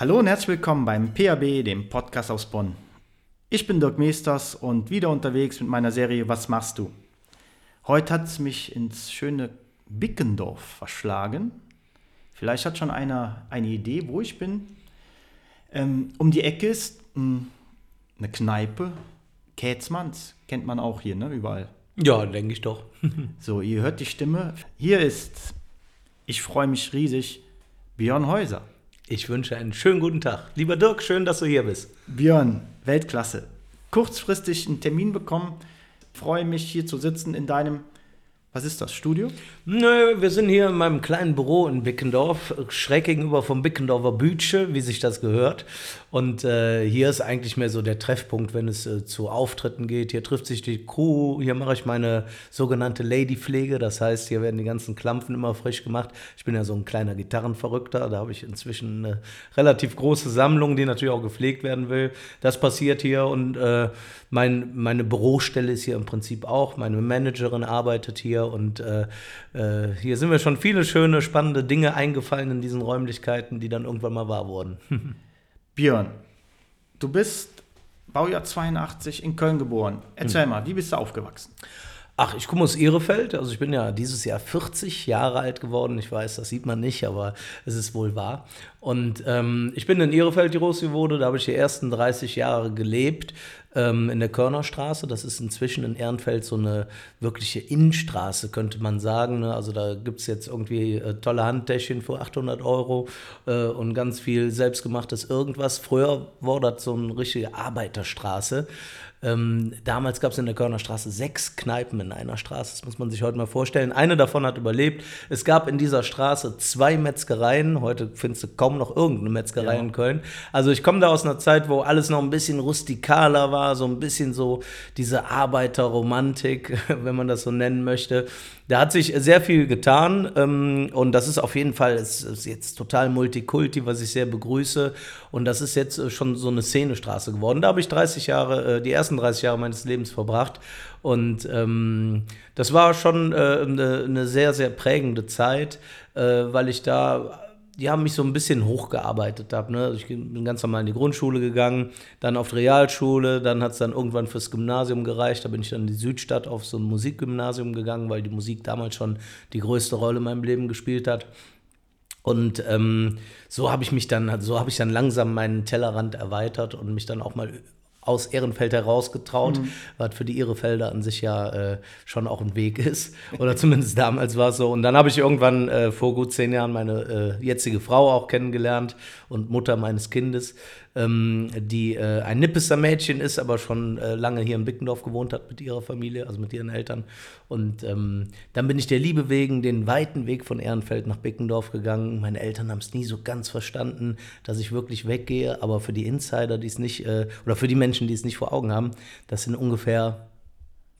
Hallo und herzlich willkommen beim PAB, dem Podcast aus Bonn. Ich bin Dirk Meesters und wieder unterwegs mit meiner Serie Was machst du? Heute hat es mich ins schöne Bickendorf verschlagen. Vielleicht hat schon einer eine Idee, wo ich bin. Ähm, um die Ecke ist mh, hm, eine Kneipe. Kätzmanns kennt man auch hier, ne? Überall. Ja, denke ich doch. so, ihr hört die Stimme. Hier ist, ich freue mich riesig, Björn Häuser. Ich wünsche einen schönen guten Tag. Lieber Dirk, schön, dass du hier bist. Björn, Weltklasse. Kurzfristig einen Termin bekommen. Freue mich, hier zu sitzen in deinem was ist das, Studio? Nö, wir sind hier in meinem kleinen Büro in Bickendorf, schräg gegenüber vom Bickendorfer Bütsche, wie sich das gehört. Und äh, hier ist eigentlich mehr so der Treffpunkt, wenn es äh, zu Auftritten geht. Hier trifft sich die Crew, hier mache ich meine sogenannte Ladypflege. Das heißt, hier werden die ganzen Klampfen immer frisch gemacht. Ich bin ja so ein kleiner Gitarrenverrückter, da habe ich inzwischen eine relativ große Sammlung, die natürlich auch gepflegt werden will. Das passiert hier und äh, mein, meine Bürostelle ist hier im Prinzip auch. Meine Managerin arbeitet hier und äh, äh, hier sind mir schon viele schöne, spannende Dinge eingefallen in diesen Räumlichkeiten, die dann irgendwann mal wahr wurden. Björn, du bist Baujahr 82 in Köln geboren. Erzähl hm. mal, wie bist du aufgewachsen? Ach, ich komme aus Ehrefeld. Also ich bin ja dieses Jahr 40 Jahre alt geworden. Ich weiß, das sieht man nicht, aber es ist wohl wahr. Und ähm, ich bin in Ehrefeld groß geworden. Da habe ich die ersten 30 Jahre gelebt ähm, in der Körnerstraße. Das ist inzwischen in Ehrenfeld so eine wirkliche Innenstraße, könnte man sagen. Ne? Also da gibt es jetzt irgendwie äh, tolle Handtäschchen für 800 Euro äh, und ganz viel selbstgemachtes irgendwas. Früher war das so eine richtige Arbeiterstraße. Ähm, damals gab es in der Körner Straße sechs Kneipen in einer Straße. Das muss man sich heute mal vorstellen. Eine davon hat überlebt. Es gab in dieser Straße zwei Metzgereien. Heute findest du kaum noch irgendeine Metzgerei ja. in Köln. Also ich komme da aus einer Zeit, wo alles noch ein bisschen rustikaler war, so ein bisschen so diese Arbeiterromantik, wenn man das so nennen möchte. Da hat sich sehr viel getan ähm, und das ist auf jeden Fall ist, ist jetzt total Multikulti, was ich sehr begrüße. Und das ist jetzt äh, schon so eine Szenestraße geworden. Da habe ich 30 Jahre, äh, die ersten 30 Jahre meines Lebens verbracht. Und ähm, das war schon äh, eine, sehr, sehr prägende Zeit, äh, weil ich da die haben mich so ein bisschen hochgearbeitet habe. Ne? Also ich bin ganz normal in die Grundschule gegangen, dann auf die Realschule, dann hat es dann irgendwann fürs Gymnasium gereicht. Da bin ich dann in die Südstadt auf so ein Musikgymnasium gegangen, weil die Musik damals schon die größte Rolle in meinem Leben gespielt hat. Und ähm, so habe ich mich dann, so habe ich dann langsam meinen Tellerrand erweitert und mich dann auch mal aus Ehrenfeld herausgetraut, mhm. was für die Ehrefelder an sich ja äh, schon auch ein Weg ist. Oder zumindest damals war es so. Und dann habe ich irgendwann äh, vor gut zehn Jahren meine äh, jetzige Frau auch kennengelernt und Mutter meines Kindes ähm, die äh, ein Nippeser Mädchen ist, aber schon äh, lange hier in Bickendorf gewohnt hat mit ihrer Familie, also mit ihren Eltern. Und ähm, dann bin ich der Liebe wegen den weiten Weg von Ehrenfeld nach Bickendorf gegangen. Meine Eltern haben es nie so ganz verstanden, dass ich wirklich weggehe, aber für die Insider, die es nicht, äh, oder für die Menschen, die es nicht vor Augen haben, das sind ungefähr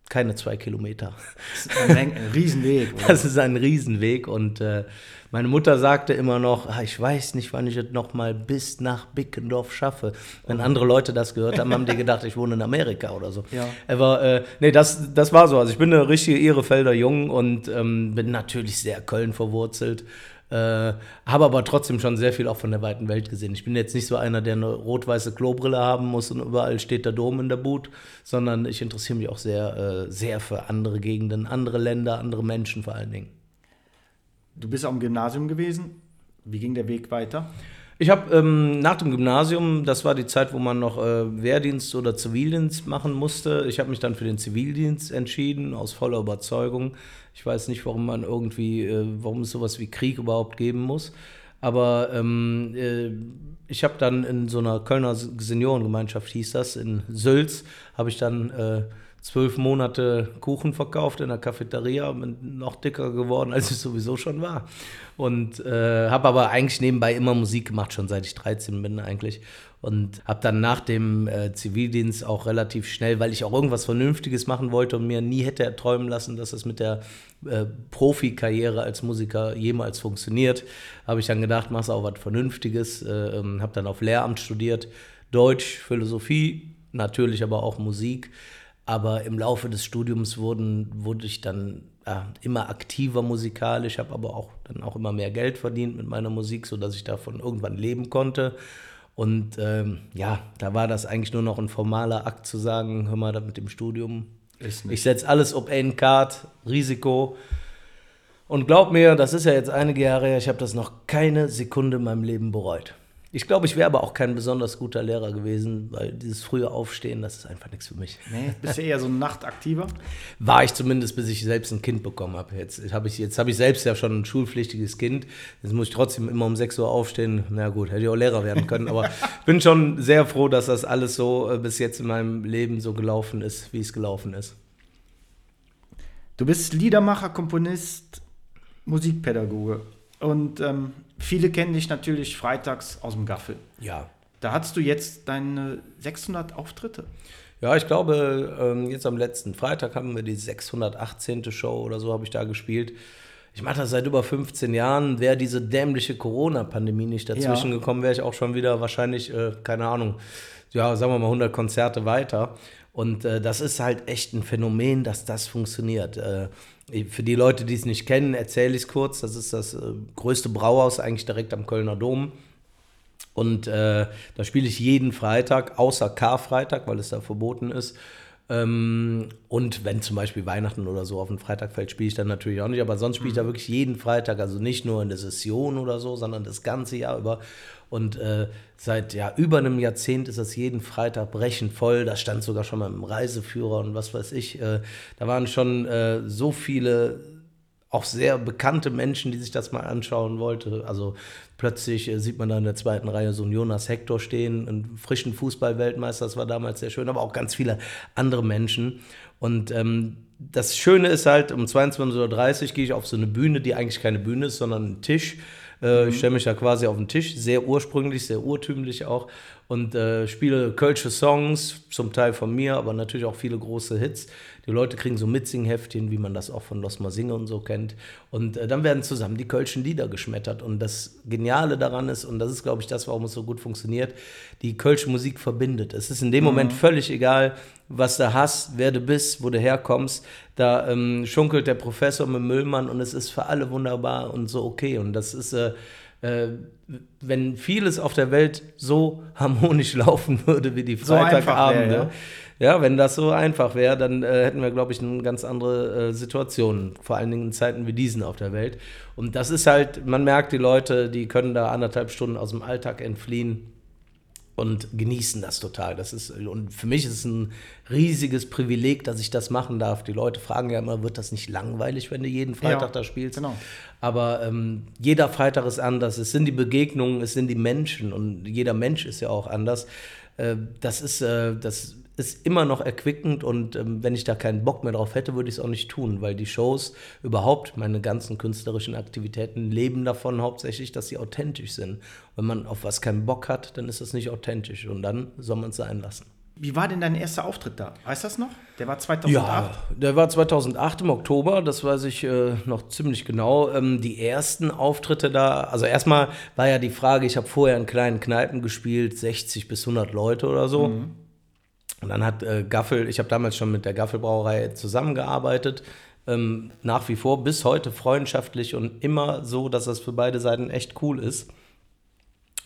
keine zwei Kilometer. Das ist ein, ein Riesenweg. Oder? Das ist ein Riesenweg und äh, meine Mutter sagte immer noch, ah, ich weiß nicht, wann ich es noch mal bis nach Bickendorf schaffe. Wenn andere Leute das gehört haben, haben die gedacht, ich wohne in Amerika oder so. Ja. Aber äh, nee, das, das war so. Also ich bin eine richtige Ehrefelder Jung und ähm, bin natürlich sehr Köln verwurzelt. Äh, habe aber trotzdem schon sehr viel auch von der weiten Welt gesehen. Ich bin jetzt nicht so einer, der eine rot-weiße Klobrille haben muss und überall steht der Dom in der Boot, sondern ich interessiere mich auch sehr, äh, sehr für andere Gegenden, andere Länder, andere Menschen vor allen Dingen. Du bist am Gymnasium gewesen. Wie ging der Weg weiter? Ich habe ähm, nach dem Gymnasium, das war die Zeit, wo man noch äh, Wehrdienst oder Zivildienst machen musste. Ich habe mich dann für den Zivildienst entschieden, aus voller Überzeugung. Ich weiß nicht, warum man irgendwie, äh, warum es sowas wie Krieg überhaupt geben muss. Aber ähm, äh, ich habe dann in so einer Kölner Seniorengemeinschaft, hieß das, in Sülz, habe ich dann äh, zwölf Monate Kuchen verkauft in der Cafeteria, bin noch dicker geworden, als ich sowieso schon war. Und äh, habe aber eigentlich nebenbei immer Musik gemacht, schon seit ich 13 bin eigentlich. Und habe dann nach dem äh, Zivildienst auch relativ schnell, weil ich auch irgendwas Vernünftiges machen wollte und mir nie hätte erträumen lassen, dass es mit der äh, Profikarriere als Musiker jemals funktioniert, habe ich dann gedacht, machst auch was Vernünftiges. Äh, ähm, habe dann auf Lehramt studiert, Deutsch, Philosophie, natürlich aber auch Musik aber im Laufe des Studiums wurden, wurde ich dann ja, immer aktiver musikalisch, habe aber auch dann auch immer mehr Geld verdient mit meiner Musik, sodass ich davon irgendwann leben konnte. Und ähm, ja, da war das eigentlich nur noch ein formaler Akt zu sagen, hör mal, da mit dem Studium. Ich setze alles auf einen Card, Risiko. Und glaub mir, das ist ja jetzt einige Jahre her, ich habe das noch keine Sekunde in meinem Leben bereut. Ich glaube, ich wäre aber auch kein besonders guter Lehrer gewesen, weil dieses frühe Aufstehen, das ist einfach nichts für mich. Nee, bist du eher so ein Nachtaktiver? War ich zumindest, bis ich selbst ein Kind bekommen habe. Jetzt habe ich, hab ich selbst ja schon ein schulpflichtiges Kind. Jetzt muss ich trotzdem immer um 6 Uhr aufstehen. Na gut, hätte ich auch Lehrer werden können. Aber ich bin schon sehr froh, dass das alles so äh, bis jetzt in meinem Leben so gelaufen ist, wie es gelaufen ist. Du bist Liedermacher, Komponist, Musikpädagoge. Und ähm, viele kennen dich natürlich freitags aus dem Gaffel. Ja. Da hattest du jetzt deine 600 Auftritte. Ja, ich glaube, ähm, jetzt am letzten Freitag haben wir die 618. Show oder so habe ich da gespielt. Ich mache das seit über 15 Jahren. Wäre diese dämliche Corona-Pandemie nicht dazwischen ja. gekommen, wäre ich auch schon wieder wahrscheinlich, äh, keine Ahnung, ja, sagen wir mal 100 Konzerte weiter. Und äh, das ist halt echt ein Phänomen, dass das funktioniert. Äh, für die Leute, die es nicht kennen, erzähle ich es kurz. Das ist das äh, größte Brauhaus eigentlich direkt am Kölner Dom. Und äh, da spiele ich jeden Freitag, außer Karfreitag, weil es da verboten ist. Ähm, und wenn zum Beispiel Weihnachten oder so auf den Freitag fällt, spiele ich dann natürlich auch nicht. Aber sonst spiele ich da mhm. wirklich jeden Freitag, also nicht nur in der Session oder so, sondern das ganze Jahr über. Und äh, seit ja, über einem Jahrzehnt ist das jeden Freitag brechend voll. Das stand sogar schon mal im Reiseführer und was weiß ich. Äh, da waren schon äh, so viele auch sehr bekannte Menschen, die sich das mal anschauen wollten. Also plötzlich äh, sieht man da in der zweiten Reihe so einen Jonas Hector stehen, einen frischen Fußballweltmeister, das war damals sehr schön, aber auch ganz viele andere Menschen. Und ähm, das Schöne ist halt, um 22.30 Uhr gehe ich auf so eine Bühne, die eigentlich keine Bühne ist, sondern ein Tisch. Äh, mhm. Ich stelle mich da quasi auf den Tisch, sehr ursprünglich, sehr urtümlich auch und äh, spiele kölsche Songs, zum Teil von mir, aber natürlich auch viele große Hits. Die Leute kriegen so Mitsingheftchen, wie man das auch von Los Singe und so kennt. Und äh, dann werden zusammen die kölschen Lieder geschmettert. Und das Geniale daran ist, und das ist, glaube ich, das, warum es so gut funktioniert, die kölsche Musik verbindet. Es ist in dem mhm. Moment völlig egal, was du hast, wer du bist, wo du herkommst. Da ähm, schunkelt der Professor mit Müllmann und es ist für alle wunderbar und so okay. Und das ist, äh, äh, wenn vieles auf der Welt so harmonisch laufen würde wie die Freitagabende, so ja. ja. wenn das so einfach wäre, dann äh, hätten wir, glaube ich, eine ganz andere äh, Situation, vor allen Dingen in Zeiten wie diesen auf der Welt. Und das ist halt, man merkt, die Leute, die können da anderthalb Stunden aus dem Alltag entfliehen und genießen das total. Das ist, und für mich ist es ein riesiges Privileg, dass ich das machen darf. Die Leute fragen ja immer, wird das nicht langweilig, wenn du jeden Freitag ja, da spielst? Genau. Aber ähm, jeder Freitag ist anders. Es sind die Begegnungen, es sind die Menschen und jeder Mensch ist ja auch anders. Äh, das ist, äh, das ist immer noch erquickend und ähm, wenn ich da keinen Bock mehr drauf hätte, würde ich es auch nicht tun, weil die Shows überhaupt, meine ganzen künstlerischen Aktivitäten leben davon hauptsächlich, dass sie authentisch sind. Wenn man auf was keinen Bock hat, dann ist das nicht authentisch und dann soll man es sein lassen. Wie war denn dein erster Auftritt da? Weißt du das noch? Der war 2008? Ja, der war 2008 im Oktober, das weiß ich äh, noch ziemlich genau. Ähm, die ersten Auftritte da, also erstmal war ja die Frage, ich habe vorher in kleinen Kneipen gespielt, 60 bis 100 Leute oder so. Mhm. Und dann hat äh, Gaffel, ich habe damals schon mit der Gaffelbrauerei zusammengearbeitet, ähm, nach wie vor bis heute freundschaftlich und immer so, dass das für beide Seiten echt cool ist.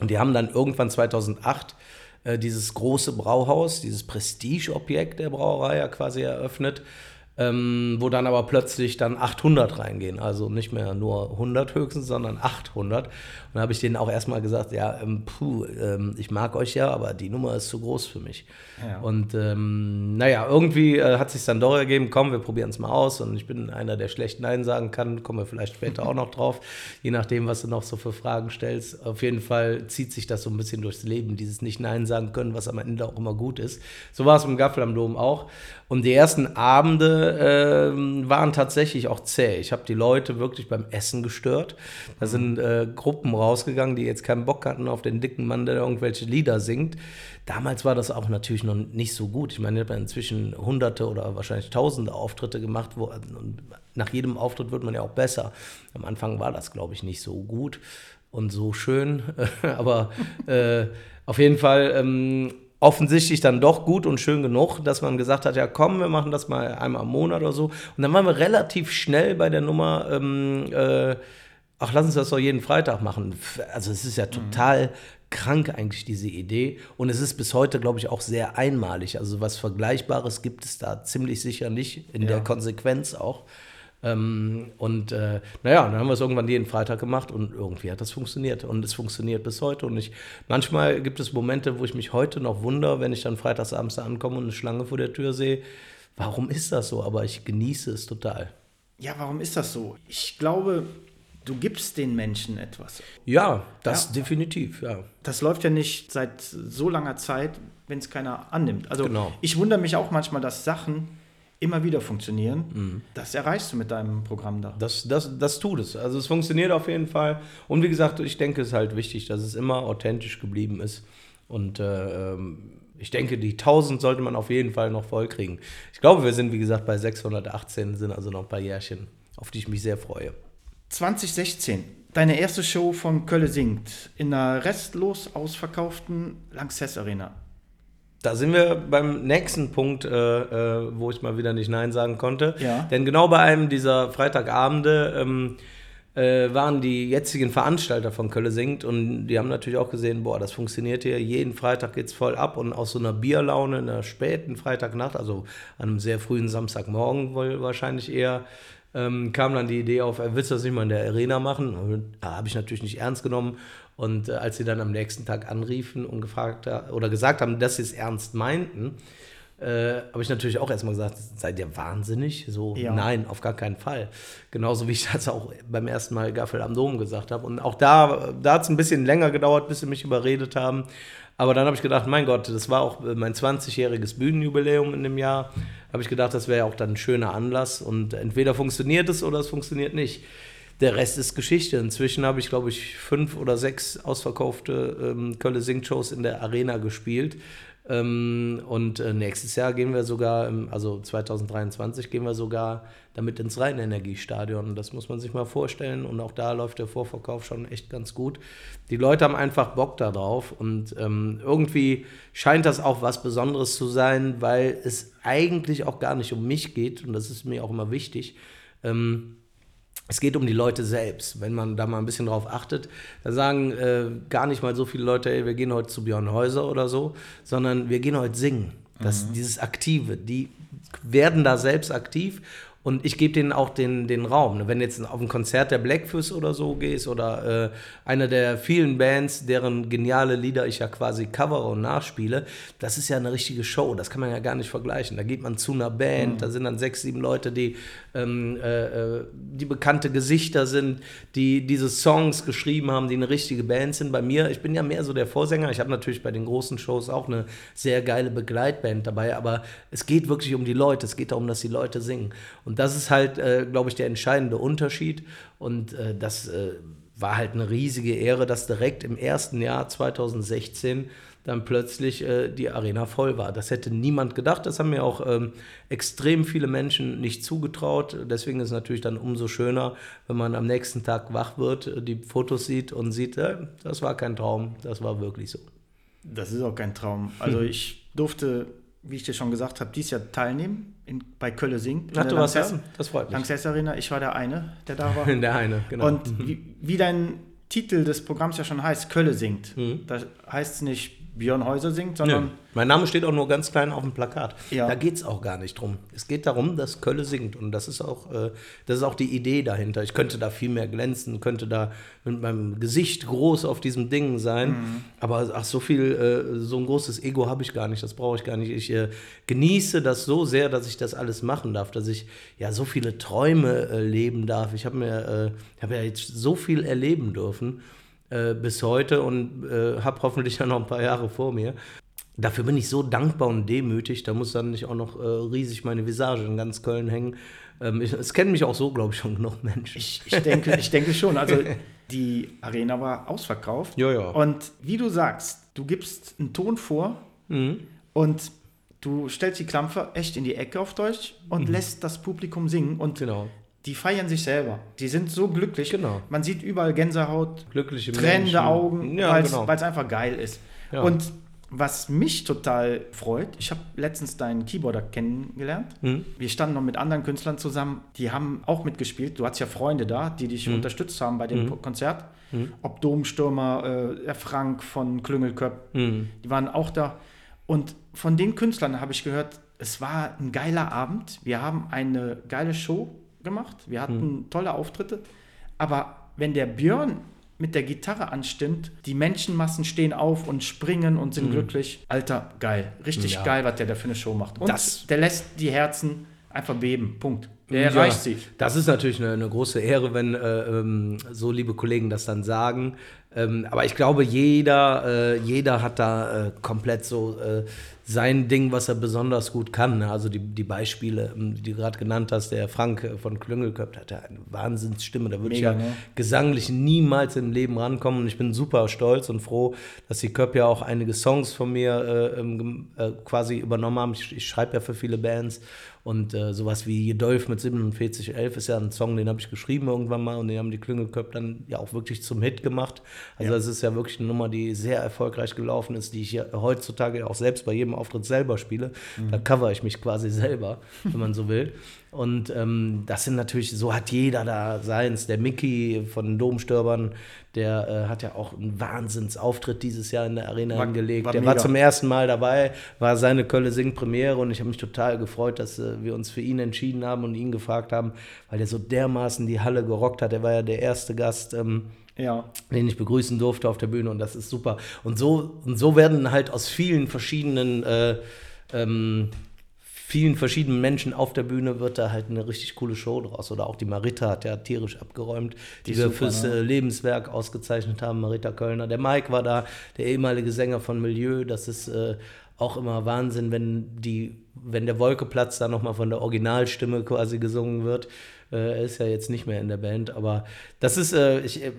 Und die haben dann irgendwann 2008 äh, dieses große Brauhaus, dieses Prestigeobjekt der Brauerei ja quasi eröffnet ähm, wo dann aber plötzlich dann 800 reingehen. Also nicht mehr nur 100 höchstens, sondern 800. Und da habe ich denen auch erstmal gesagt, ja, ähm, puh, ähm, ich mag euch ja, aber die Nummer ist zu groß für mich. Ja. Und ähm, naja, irgendwie äh, hat sich dann doch ergeben, komm, wir probieren es mal aus. Und ich bin einer, der schlecht Nein sagen kann, kommen wir vielleicht später auch noch drauf, je nachdem, was du noch so für Fragen stellst. Auf jeden Fall zieht sich das so ein bisschen durchs Leben, dieses Nicht-Nein sagen können, was am Ende auch immer gut ist. So war es mit dem Gaffel am Dom auch. Und die ersten Abende äh, waren tatsächlich auch zäh. Ich habe die Leute wirklich beim Essen gestört. Da sind äh, Gruppen rausgegangen, die jetzt keinen Bock hatten auf den dicken Mann, der irgendwelche Lieder singt. Damals war das auch natürlich noch nicht so gut. Ich meine, ich habe inzwischen hunderte oder wahrscheinlich tausende Auftritte gemacht. Wo, und nach jedem Auftritt wird man ja auch besser. Am Anfang war das, glaube ich, nicht so gut und so schön. Aber äh, auf jeden Fall ähm, offensichtlich dann doch gut und schön genug, dass man gesagt hat, ja komm, wir machen das mal einmal im Monat oder so. Und dann waren wir relativ schnell bei der Nummer, ähm, äh, ach, lass uns das doch jeden Freitag machen. Also es ist ja total krank eigentlich, diese Idee. Und es ist bis heute, glaube ich, auch sehr einmalig. Also was Vergleichbares gibt es da ziemlich sicher nicht, in Ja. der Konsequenz auch. Ähm, und äh, naja, dann haben wir es irgendwann jeden Freitag gemacht und irgendwie hat das funktioniert. Und es funktioniert bis heute. Und ich, manchmal gibt es Momente, wo ich mich heute noch wundere, wenn ich dann freitagsabends da ankomme und eine Schlange vor der Tür sehe. Warum ist das so? Aber ich genieße es total. Ja, warum ist das so? Ich glaube, du gibst den Menschen etwas. Ja, das Ja. definitiv, ja. Das läuft ja nicht seit so langer Zeit, wenn es keiner annimmt. Also Genau. ich wundere mich auch manchmal, dass Sachen immer wieder funktionieren. Mhm. Das erreichst du mit deinem Programm da. Das, das, das tut es. Also es funktioniert auf jeden Fall. Und wie gesagt, ich denke, es ist halt wichtig, dass es immer authentisch geblieben ist. Und äh, ähm, ich denke, die 1000 sollte man auf jeden Fall noch voll kriegen. Ich glaube, wir sind, wie gesagt, bei 618, sind also noch ein paar Jährchen, auf die ich mich sehr freue. 2016, deine erste Show von Kölle singt in einer restlos ausverkauften Lanxess Arena. Da sind wir beim nächsten Punkt, äh, äh, wo ich mal wieder nicht Nein sagen konnte. Ja. Denn genau bei einem dieser Freitagabende ähm, äh, waren die jetzigen Veranstalter von Kölle singt und die haben natürlich auch gesehen, boah, das funktioniert hier, jeden Freitag geht's voll ab und aus so einer Bierlaune in einer späten Freitagnacht, also an einem sehr frühen Samstagmorgen wohl wahrscheinlich eher, ähm, kam dann die Idee auf, willst du das nicht mal in der Arena machen? Und, äh, Habe ich natürlich nicht ernst genommen. Und äh, als sie dann am nächsten Tag anriefen und gefragt oder gesagt haben, dass sie es ernst meinten, äh, habe ich natürlich auch erstmal gesagt, seid ihr wahnsinnig? So, Ja. nein, auf gar keinen Fall. Genauso wie ich das auch beim ersten Mal Gaffel am Dom gesagt habe. Und auch da, da hat es ein bisschen länger gedauert, bis sie mich überredet haben. Aber dann habe ich gedacht, mein Gott, das war auch äh, mein 20-jähriges Bühnenjubiläum in dem Jahr. Habe ich gedacht, das wäre ja auch dann ein schöner Anlass. Und entweder funktioniert es oder es funktioniert nicht. Der Rest ist Geschichte. Inzwischen habe ich, glaube ich, fünf oder sechs ausverkaufte ähm, Kölle-Sing-Shows in der Arena gespielt. Ähm, und äh, nächstes Jahr gehen wir sogar, also 2023 gehen wir sogar damit ins Rheinenergiestadion. Das muss man sich mal vorstellen. Und auch da läuft der Vorverkauf schon echt ganz gut. Die Leute haben einfach Bock darauf. Und ähm, irgendwie scheint das auch was Besonderes zu sein, weil es eigentlich auch gar nicht um mich geht. Und das ist mir auch immer wichtig. Ähm, es geht um die Leute selbst. Wenn man da mal ein bisschen drauf achtet, da sagen äh, gar nicht mal so viele Leute, ey, wir gehen heute zu Björn Häuser oder so, sondern wir gehen heute singen. Das, Dieses Aktive, die werden da selbst aktiv und ich gebe denen auch den, den Raum. ne? Wenn du jetzt auf ein Konzert der Blackfish oder so gehst oder äh, einer der vielen Bands, deren geniale Lieder ich ja quasi covere und nachspiele, das ist ja eine richtige Show. Das kann man ja gar nicht vergleichen. Da geht man zu einer Band, da sind dann sechs, sieben Leute, die, ähm, äh, äh, die bekannte Gesichter sind, die diese Songs geschrieben haben, die eine richtige Band sind. Bei mir, ich bin ja mehr so der Vorsänger. Ich habe natürlich bei den großen Shows auch eine sehr geile Begleitband dabei, aber es geht wirklich um die Leute. Es geht darum, dass die Leute singen. Und das ist halt, äh, glaube ich, der entscheidende Unterschied. Und äh, das äh, war halt eine riesige Ehre, dass direkt im ersten Jahr 2016 dann plötzlich äh, die Arena voll war. Das hätte niemand gedacht. Das haben mir auch ähm, extrem viele Menschen nicht zugetraut. Deswegen ist es natürlich dann umso schöner, wenn man am nächsten Tag wach wird, äh, die Fotos sieht und sieht, äh, das war kein Traum, das war wirklich so. Das ist auch kein Traum. Also ich durfte, wie ich dir schon gesagt habe, dieses Jahr teilnehmen in, bei Kölle singt. in Ach, du warst da? Das freut mich. Lanxess Arena. Ich war der eine, der da war. Der eine, genau. Und wie, wie dein Titel des Programms ja schon heißt, Kölle singt. Mhm. Da heißt es nicht Björn Häuser singt, Nö. sondern Mein Name steht auch nur ganz klein auf dem Plakat. Ja. Da geht es auch gar nicht drum. Es geht darum, dass Kölle singt. Und das ist auch, äh, das ist auch die Idee dahinter. Ich könnte da viel mehr glänzen, könnte da mit meinem Gesicht groß auf diesem Ding sein. Aber ach, so viel, äh, so ein großes Ego habe ich gar nicht. Das brauche ich gar nicht. Ich äh, genieße das so sehr, dass ich das alles machen darf, dass ich ja so viele Träume äh, leben darf. Ich habe mir, äh, ich habe ja jetzt so viel erleben dürfen äh, bis heute und äh, habe hoffentlich ja noch ein paar Jahre vor mir. Dafür bin ich so dankbar und demütig. Da muss dann nicht auch noch äh, riesig meine Visage in ganz Köln hängen. Ähm, ich, es kennen mich auch so, glaube ich, schon genug Menschen. ich, ich, denke, ich denke schon. Also die Arena war ausverkauft. Ja, ja. Und wie du sagst, du gibst einen Ton vor Mhm. und du stellst die Klampfe echt in die Ecke auf Deutsch und lässt das Publikum singen. Und Mhm. Genau. Die feiern sich selber. Die sind so glücklich. Genau. Man sieht überall Gänsehaut, Glückliche tränende Menschen. Augen, Ja, weil genau. es einfach geil ist. Ja. Und Was mich total freut, ich habe letztens deinen Keyboarder kennengelernt. Mhm. Wir standen noch mit anderen Künstlern zusammen, die haben auch mitgespielt. Du hattest ja Freunde da, die dich Mhm. unterstützt haben bei dem Konzert. Ob Domstürmer, äh, Frank von Klüngelköpp, Mhm. die waren auch da. Und von den Künstlern habe ich gehört, es war ein geiler Abend. Wir haben eine geile Show gemacht. Wir hatten tolle Auftritte. Aber wenn der Björn mit der Gitarre anstimmt, die Menschenmassen stehen auf und springen und sind glücklich. Alter, geil. Richtig Ja. geil, was der da für eine Show macht. Und Das- der lässt die Herzen einfach beben. Punkt. Der Ja, erreicht sie. Das ist natürlich eine, eine große Ehre, wenn äh, ähm, so liebe Kollegen das dann sagen. Ähm, aber ich glaube, jeder, äh, jeder hat da äh, komplett so äh, sein Ding, was er besonders gut kann. ne? Also die, die Beispiele, ähm, die du gerade genannt hast, der Frank äh, von Klüngelköpf hat ja eine Wahnsinnsstimme. Da würde ich ja ne? gesanglich niemals im Leben rankommen. Und ich bin super stolz und froh, dass die Köpp ja auch einige Songs von mir äh, ähm, äh, quasi übernommen haben. Ich, ich schreibe ja für viele Bands. Und sowas wie Jedolf mit 4711 ist ja ein Song, den habe ich geschrieben irgendwann mal und den haben die Klüngelköpp dann ja auch wirklich zum Hit gemacht. Also das ist ja wirklich eine Nummer, die sehr erfolgreich gelaufen ist, die ich ja heutzutage auch selbst bei jedem Auftritt selber spiele. Da cover ich mich quasi selber, wenn man so will. Und ähm, das sind natürlich, so hat jeder da seins. Der Mickey von den Domstürbern, der äh, hat ja auch einen Wahnsinnsauftritt dieses Jahr in der Arena War- hingelegt. war der war mega. zum ersten Mal dabei, war seine Kölle Sing Premiere und ich habe mich total gefreut, dass äh, wir uns für ihn entschieden haben und ihn gefragt haben, weil der so dermaßen die Halle gerockt hat. Er war ja der erste Gast. Ähm, Ja. den ich begrüßen durfte auf der Bühne und das ist super. Und so, und so werden halt aus vielen verschiedenen, äh, ähm, vielen verschiedenen Menschen auf der Bühne wird da halt eine richtig coole Show draus. Oder auch die Marita hat ja tierisch abgeräumt, die, Die wir fürs ne? äh, Lebenswerk ausgezeichnet haben, Marita Kölner. Der Mike war da, der ehemalige Sänger von Milieu. Das ist äh, auch immer Wahnsinn, wenn die, wenn der Wolkeplatz da nochmal von der Originalstimme quasi gesungen wird. Äh, Er ist ja jetzt nicht mehr in der Band, aber das ist, äh, ich, äh,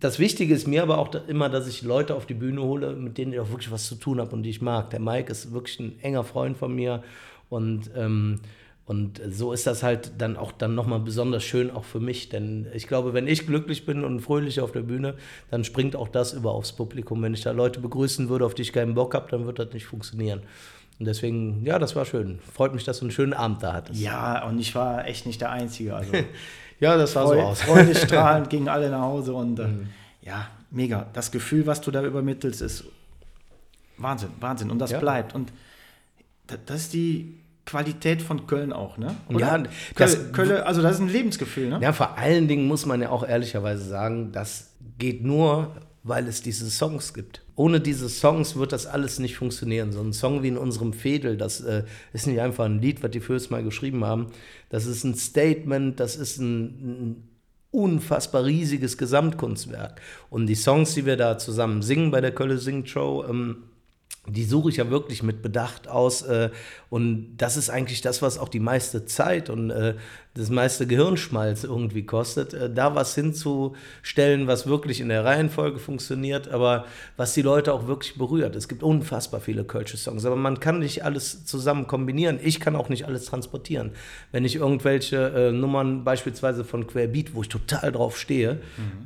das Wichtige ist mir aber auch da, immer, dass ich Leute auf die Bühne hole, mit denen ich auch wirklich was zu tun habe und die ich mag. Der Mike ist wirklich ein enger Freund von mir und ähm, und so ist das halt dann auch dann nochmal besonders schön auch für mich, denn ich glaube, wenn ich glücklich bin und fröhlich auf der Bühne, dann springt auch das über aufs Publikum. Wenn ich da Leute begrüßen würde, auf die ich keinen Bock habe, dann wird das nicht funktionieren. Und deswegen, ja, das war schön. Freut mich, dass du einen schönen Abend da hattest. Ja, und ich war echt nicht der Einzige. Also Ja, das sah so aus. freudestrahlend gingen alle nach Hause und äh, ja, mega. Das Gefühl, was du da übermittelst, ist Wahnsinn, Wahnsinn. Und das Ja. bleibt. Und das ist die Qualität von Köln auch, ne? Ja, Köln, das- Köln, also das ist ein Lebensgefühl, ne? Ja, vor allen Dingen muss man ja auch ehrlicherweise sagen, das geht nur, weil es diese Songs gibt. Ohne diese Songs wird das alles nicht funktionieren. So ein Song wie in unserem Fädel, das äh, ist nicht einfach ein Lied, was die Fürst mal geschrieben haben. Das ist ein Statement, das ist ein, ein unfassbar riesiges Gesamtkunstwerk. Und die Songs, die wir da zusammen singen bei der Kölle Singt Show, ähm, die suche ich ja wirklich mit Bedacht aus. Äh, und das ist eigentlich das, was auch die meiste Zeit und äh, das meiste Gehirnschmalz irgendwie kostet, äh, da was hinzustellen, was wirklich in der Reihenfolge funktioniert, aber was die Leute auch wirklich berührt. Es gibt unfassbar viele Kölsche Songs, aber man kann nicht alles zusammen kombinieren. Ich kann auch nicht alles transportieren. Wenn ich irgendwelche äh, Nummern beispielsweise von Querbeat, wo ich total drauf stehe,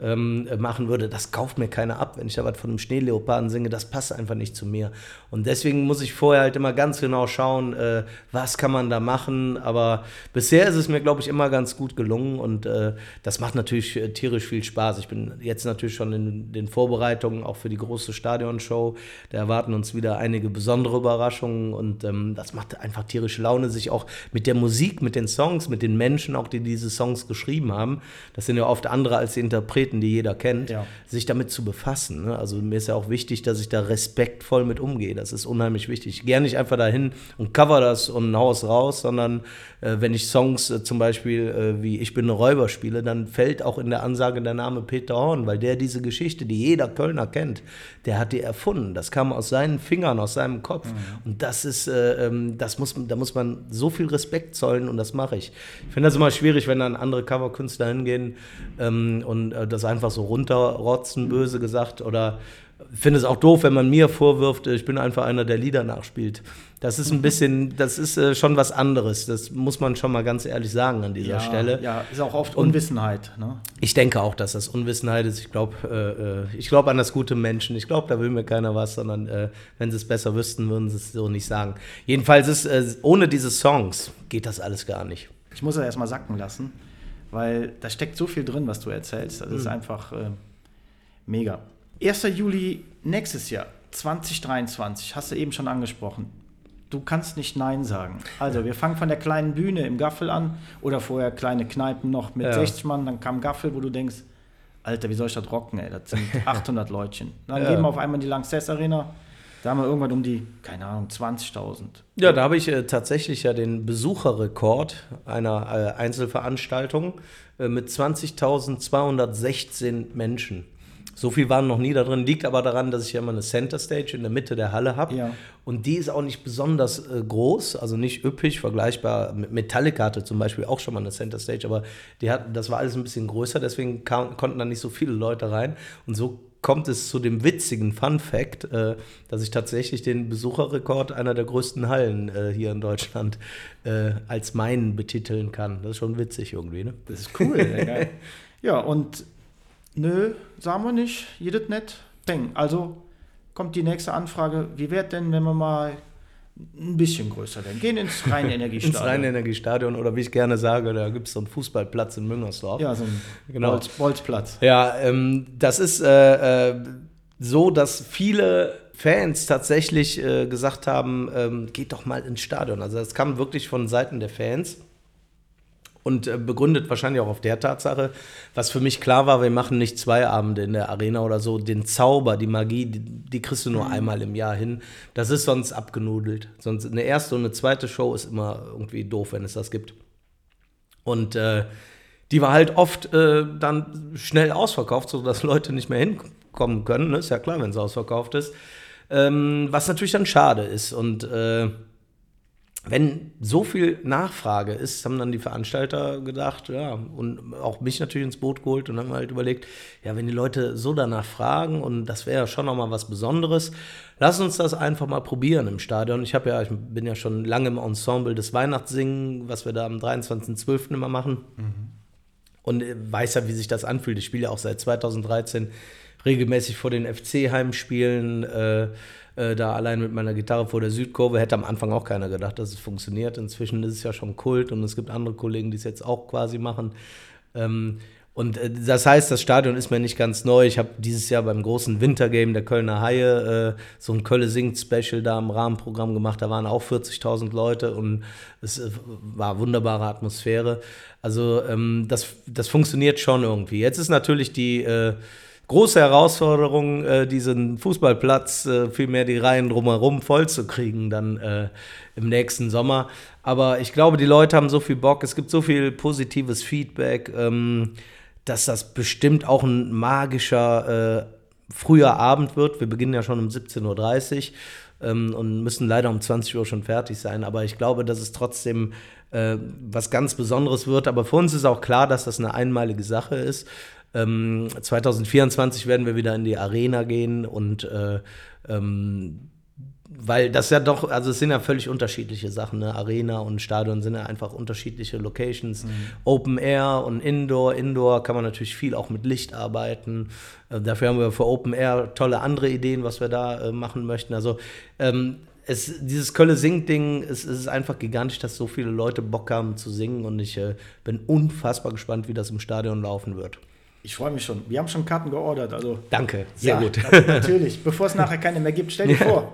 ähm, äh, machen würde, das kauft mir keiner ab. Wenn ich da was von einem Schneeleoparden singe, das passt einfach nicht zu mir. Und deswegen muss ich vorher halt immer ganz genau schauen, äh, was kann man da machen. Aber bisher ist es mir, glaube ich, immer ganz gut gelungen und äh, das macht natürlich äh, tierisch viel Spaß. Ich bin jetzt natürlich schon in den Vorbereitungen auch für die große Stadionshow. Da erwarten uns wieder einige besondere Überraschungen und ähm, das macht einfach tierische Laune, sich auch mit der Musik, mit den Songs, mit den Menschen, auch die diese Songs geschrieben haben, das sind ja oft andere als die Interpreten, die jeder kennt, Ja. sich damit zu befassen. Ne? Also mir ist ja auch wichtig, dass ich da respektvoll mit umgehe. Das ist unheimlich wichtig. Ich gehe nicht einfach dahin und cover das und hau es raus, sondern äh, wenn ich Songs äh, zum Beispiel äh, wie Ich bin ein Räuber spiele, dann fällt auch in der Ansage der Name Peter Horn, weil der diese Geschichte, die jeder Kölner kennt, der hat die erfunden. Das kam aus seinen Fingern, aus seinem Kopf. Und das ist, äh, ähm, das muss, da muss man so viel Respekt zollen und das mache ich. Ich finde das immer schwierig, wenn dann andere Coverkünstler hingehen ähm, und äh, das einfach so runterrotzen, böse gesagt, oder finde es auch doof, wenn man mir vorwirft, ich bin einfach einer, der Lieder nachspielt. Das ist ein bisschen, das ist äh, schon was anderes. Das muss man schon mal ganz ehrlich sagen an dieser ja, Stelle. Ja, ist auch oft Unwissenheit. Ne? Ich denke auch, dass das Unwissenheit ist. Ich glaube äh, ich glaub an das gute Menschen. Ich glaube, da will mir keiner was, sondern äh, wenn sie es besser wüssten, würden sie es so nicht sagen. Jedenfalls ist, äh, ohne diese Songs geht das alles gar nicht. Ich muss es erstmal sacken lassen, weil da steckt so viel drin, was du erzählst. Das mhm. ist einfach äh, mega. 1. Juli nächstes Jahr, 2023, hast du eben schon angesprochen. Du kannst nicht Nein sagen. Also, wir fangen von der kleinen Bühne im Gaffel an oder vorher kleine Kneipen noch mit ja. 60 Mann, dann kam Gaffel, wo du denkst, Alter, wie soll ich das rocken, ey? Das sind 800 Leutchen. Dann ja. gehen wir auf einmal in die Lanxess Arena. Da haben wir irgendwann um die, keine Ahnung, 20.000. Ja, da habe ich äh, tatsächlich ja den Besucherrekord einer äh, Einzelveranstaltung äh, mit 20.216 Menschen. So viel waren noch nie da drin, liegt aber daran, dass ich ja immer eine Center Stage in der Mitte der Halle habe. Ja. Und die ist auch nicht besonders äh, groß, also nicht üppig, vergleichbar. Mit Metallica hatte zum Beispiel auch schon mal eine Center Stage, aber die hat, das war alles ein bisschen größer, deswegen kam, konnten da nicht so viele Leute rein. Und so kommt es zu dem witzigen Fun Fact, äh, dass ich tatsächlich den Besucherrekord einer der größten Hallen äh, hier in Deutschland äh, als meinen betiteln kann. Das ist schon witzig irgendwie, ne? Das ist cool, geil. Ja, und Nö, sagen wir nicht, jedes nett. Peng. Also kommt die nächste Anfrage, wie wäre denn, wenn wir mal ein bisschen größer werden? Gehen ins Rhein-Energiestadion. ins Rhein-Energiestadion oder wie ich gerne sage, da gibt es so einen Fußballplatz in Müngersdorf. Ja, so ein genau. Bolz, Bolzplatz. Ja, ähm, das ist äh, äh, so, dass viele Fans tatsächlich äh, gesagt haben, ähm, geht doch mal ins Stadion. Also das kam wirklich von Seiten der Fans und äh, begründet wahrscheinlich auch auf der Tatsache, was für mich klar war, wir machen nicht zwei Abende in der Arena oder so. Den Zauber, die Magie, die, die kriegst du nur mhm. einmal im Jahr hin. Das ist sonst abgenudelt. Sonst eine erste und eine zweite Show ist immer irgendwie doof, wenn es das gibt. Und äh, die war halt oft äh, dann schnell ausverkauft, sodass Leute nicht mehr hinkommen können. Ne? Ist ja klar, wenn es ausverkauft ist. Ähm, was natürlich dann schade ist. Und äh, wenn so viel Nachfrage ist, haben dann die Veranstalter gedacht, ja, und auch mich natürlich ins Boot geholt und haben halt überlegt, ja, wenn die Leute so danach fragen und das wäre ja schon nochmal was Besonderes, lass uns das einfach mal probieren im Stadion. Ich habe ja, ich bin ja schon lange im Ensemble des Weihnachtssingen, was wir da am 23.12. immer machen. Mhm. Und weiß ja, wie sich das anfühlt. Ich spiele ja auch seit 2013 regelmäßig vor den FC-Heimspielen. Äh, äh, da allein mit meiner Gitarre vor der Südkurve. Hätte am Anfang auch keiner gedacht, dass es funktioniert. Inzwischen ist es ja schon Kult und es gibt andere Kollegen, die es jetzt auch quasi machen. Ähm, und äh, das heißt, das Stadion ist mir nicht ganz neu. Ich habe dieses Jahr beim großen Wintergame der Kölner Haie äh, so ein Kölle singt Special da im Rahmenprogramm gemacht. Da waren auch 40.000 Leute und es äh, war wunderbare Atmosphäre. Also ähm, das, das funktioniert schon irgendwie. Jetzt ist natürlich die äh, große Herausforderung, äh, diesen Fußballplatz, äh, vielmehr die Reihen drumherum voll zu kriegen dann äh, im nächsten Sommer. Aber ich glaube, die Leute haben so viel Bock, es gibt so viel positives Feedback, ähm, dass das bestimmt auch ein magischer äh, früher Abend wird. Wir beginnen ja schon um 17.30 Uhr ähm, und müssen leider um 20 Uhr schon fertig sein. Aber ich glaube, dass es trotzdem äh, was ganz Besonderes wird. Aber für uns ist auch klar, dass das eine einmalige Sache ist. Ähm, 2024 werden wir wieder in die Arena gehen und äh, ähm, weil das ja doch, also es sind ja völlig unterschiedliche Sachen. Ne? Arena und Stadion sind ja einfach unterschiedliche Locations. Mhm. Open Air und Indoor. Indoor kann man natürlich viel auch mit Licht arbeiten. Äh, dafür haben wir für Open Air tolle andere Ideen, was wir da äh, machen möchten. Also ähm, es, dieses Kölle Sing-Ding, es, es, ist einfach gigantisch, dass so viele Leute Bock haben zu singen und ich äh, bin unfassbar gespannt, wie das im Stadion laufen wird. Ich freue mich schon. Wir haben schon Karten geordert. Also Danke, sehr ja, gut. Natürlich, bevor es nachher keine mehr gibt. Stell dir vor.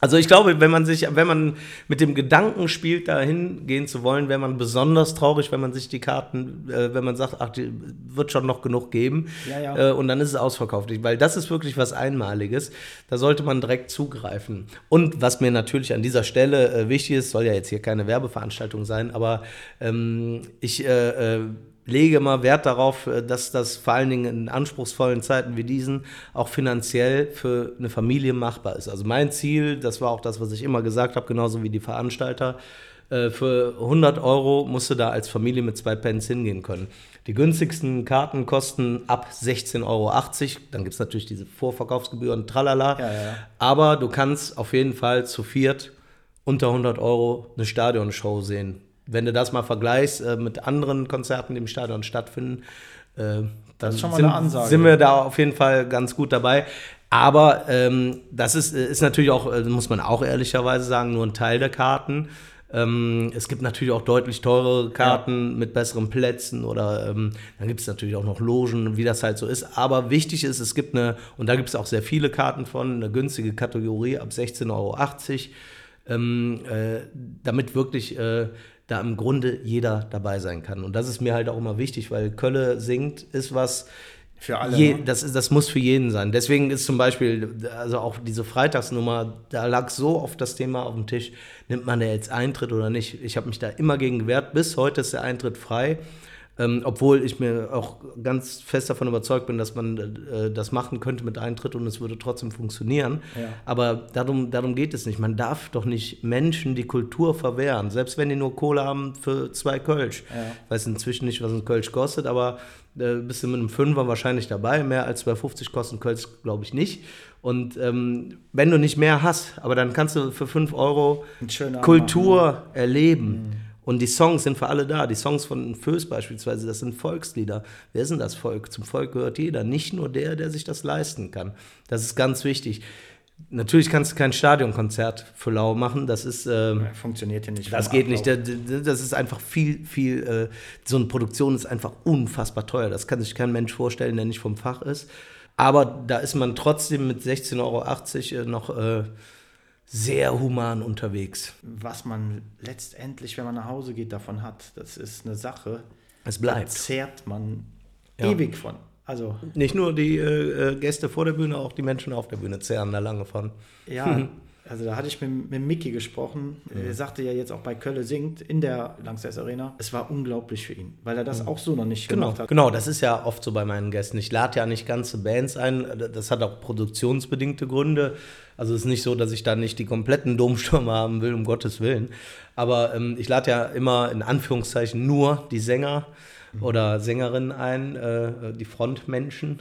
Also ich glaube, wenn man sich, wenn man mit dem Gedanken spielt, dahin gehen zu wollen, wäre man besonders traurig, wenn man sich die Karten, äh, wenn man sagt, ach, die wird schon noch genug geben. Ja, ja. Äh, und dann ist es ausverkauft. Weil das ist wirklich was Einmaliges. Da sollte man direkt zugreifen. Und was mir natürlich an dieser Stelle äh, wichtig ist, soll ja jetzt hier keine Werbeveranstaltung sein, aber ähm, ich äh, äh, lege mal Wert darauf, äh, dass das vor allen Dingen in anspruchsvollen Zeiten wie diesen auch finanziell für eine Familie machbar ist. Also mein Ziel, das war auch das, was ich immer gesagt habe, genauso wie die Veranstalter, Äh, für 100 Euro musst du da als Familie mit zwei Pens hingehen können. Die günstigsten Karten kosten ab 16,80 Euro. Dann gibt es natürlich diese Vorverkaufsgebühren, tralala. Ja, ja. Aber du kannst auf jeden Fall zu viert unter 100 Euro eine Stadionshow sehen. Wenn du das mal vergleichst äh, mit anderen Konzerten, die im Stadion stattfinden, äh, dann ist schon mal sind, eine Ansage. sind wir da auf jeden Fall ganz gut dabei. Aber ähm, das ist, ist natürlich auch, äh, muss man auch ehrlicherweise sagen, nur ein Teil der Karten. Ähm, es gibt natürlich auch deutlich teurere Karten mit besseren Plätzen oder ähm, dann gibt es natürlich auch noch Logen, wie das halt so ist. Aber wichtig ist, es gibt eine, und da gibt es auch sehr viele Karten von, eine günstige Kategorie ab 16,80 Euro, ähm, äh, damit wirklich äh, da im Grunde jeder dabei sein kann. Und das ist mir halt auch immer wichtig, weil Kölle singt, ist was. Für alle, Je, ne? das, ist, das muss für jeden sein. Deswegen ist zum Beispiel, also auch diese Freitagsnummer, da lag so oft das Thema auf dem Tisch, nimmt man da jetzt Eintritt oder nicht? Ich habe mich da immer gegen gewehrt. Bis heute ist der Eintritt frei. Ähm, obwohl ich mir auch ganz fest davon überzeugt bin, dass man äh, das machen könnte mit Eintritt und es würde trotzdem funktionieren. Ja. Aber darum, darum geht es nicht. Man darf doch nicht Menschen die Kultur verwehren, selbst wenn die nur Kohle haben für zwei Kölsch. Ja. Ich weiß inzwischen nicht, was ein Kölsch kostet, aber äh, bist du mit einem Fünfer wahrscheinlich dabei. Mehr als 2,50 kosten Kölsch, glaube ich, nicht. Und ähm, wenn du nicht mehr hast, aber dann kannst du für 5 Euro Kultur erleben. Und die Songs sind für alle da. Die Songs von Föß beispielsweise, das sind Volkslieder. Wer ist denn das Volk? Zum Volk gehört jeder, nicht nur der, der sich das leisten kann. Das ist ganz wichtig. Natürlich kannst du kein Stadionkonzert für lau machen. Das ist ähm, Funktioniert hier nicht. das geht nicht. Das ist einfach viel, viel. Äh, so eine Produktion ist einfach unfassbar teuer. Das kann sich kein Mensch vorstellen, der nicht vom Fach ist. Aber da ist man trotzdem mit 16,80 Euro äh, noch äh, sehr human unterwegs. Was man letztendlich, wenn man nach Hause geht, davon hat, das ist eine Sache. Es Da bleibt. zehrt man Ja. ewig von. Also, Nicht nur die äh, äh, Gäste vor der Bühne, auch die Menschen auf der Bühne zehren da lange von. ja, also da hatte ich mit, mit Mickey gesprochen. Er sagte ja jetzt auch bei Kölle singt in der Langsess Arena. Es war unglaublich für ihn, weil er das auch so noch nicht Genau, gemacht hat. genau, das ist ja oft so bei meinen Gästen. Ich lade ja nicht ganze Bands ein, das hat auch produktionsbedingte Gründe. Also es ist nicht so, dass ich da nicht die kompletten Domstürme haben will, um Gottes Willen. Aber ähm, ich lade ja immer in Anführungszeichen nur die Sänger oder Sängerinnen ein, äh, die Frontmenschen.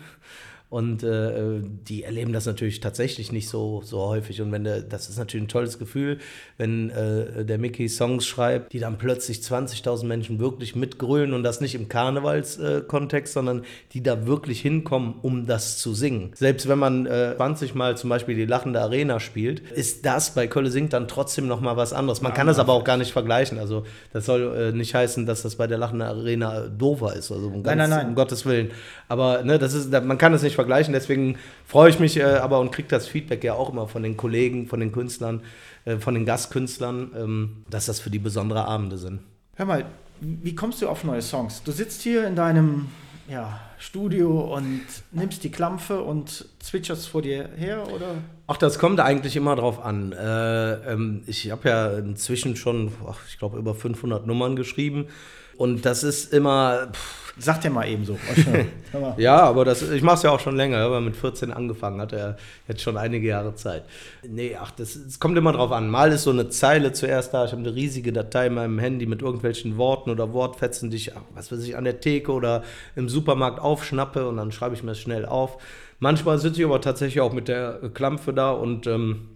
Und äh, die erleben das natürlich tatsächlich nicht so, so häufig. Und wenn der, das ist natürlich ein tolles Gefühl, wenn äh, der Mickey Songs schreibt, die dann plötzlich 20.000 Menschen wirklich mitgrölen und das nicht im Karnevalskontext, Kontext, sondern die da wirklich hinkommen, um das zu singen. Selbst wenn man äh, 20 Mal zum Beispiel die Lachende Arena spielt, ist das bei Kölle singt dann trotzdem nochmal was anderes. Man kann das aber auch gar nicht vergleichen. Also das soll äh, nicht heißen, dass das bei der Lachende Arena doofer ist. Also um, ganz, nein, nein. um Gottes Willen. Aber ne, das ist, man kann das nicht vergleichen, deswegen freue ich mich äh, aber und kriege das Feedback ja auch immer von den Kollegen, von den Künstlern, äh, von den Gastkünstlern, ähm, dass das für die besondere Abende sind. Hör mal, wie kommst du auf neue Songs? Du sitzt hier in deinem ja, Studio und nimmst die Klampfe und zwitscherst vor dir her, oder? Ach, das kommt eigentlich immer drauf an. Äh, ähm, ich habe ja inzwischen schon, ach, ich glaube, über 500 Nummern geschrieben. Und das ist immer, pff, Sag dir mal eben so. Ja, aber das, ich mache es ja auch schon länger, aber mit 14 angefangen, hat er jetzt schon einige Jahre Zeit. Nee, ach, das, es kommt immer drauf an. Mal ist so eine Zeile zuerst da, ich habe eine riesige Datei in meinem Handy mit irgendwelchen Worten oder Wortfetzen, die ich, was weiß ich, an der Theke oder im Supermarkt aufschnappe und dann schreibe ich mir das schnell auf. Manchmal sitze ich aber tatsächlich auch mit der Klampfe da und ähm,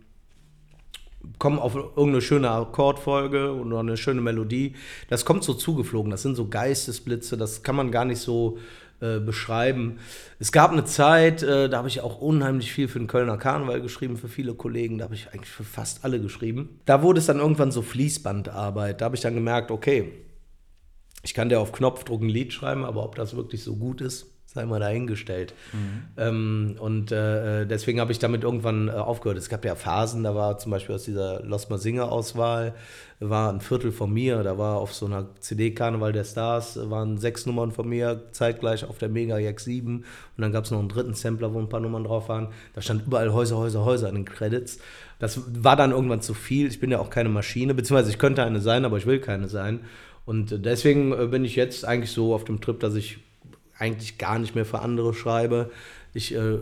komme auf irgendeine schöne Akkordfolge oder eine schöne Melodie. Das kommt so zugeflogen. Das sind so Geistesblitze. Das kann man gar nicht so äh, beschreiben. Es gab eine Zeit, äh, da habe ich auch unheimlich viel für den Kölner Karneval geschrieben, für viele Kollegen. Da habe ich eigentlich für fast alle geschrieben. Da wurde es dann irgendwann so Fließbandarbeit. Da habe ich dann gemerkt, okay, ich kann dir auf Knopfdruck ein Lied schreiben, aber ob das wirklich so gut ist, sei mal dahingestellt. Ähm, und äh, deswegen habe ich damit irgendwann äh, aufgehört. Es gab ja Phasen, da war zum Beispiel aus dieser Lost Mal Singer Auswahl, war ein Viertel von mir, da war auf so einer CD Karneval der Stars, äh, waren sechs Nummern von mir, zeitgleich auf der Mega Jack 7 und dann gab es noch einen dritten Sampler, wo ein paar Nummern drauf waren. Da stand überall Häuser, Häuser, Häuser in den Credits. Das war dann irgendwann zu viel. Ich bin ja auch keine Maschine, beziehungsweise ich könnte eine sein, aber ich will keine sein. Und äh, deswegen äh, bin ich jetzt eigentlich so auf dem Trip, dass ich eigentlich gar nicht mehr für andere schreibe. Ich äh,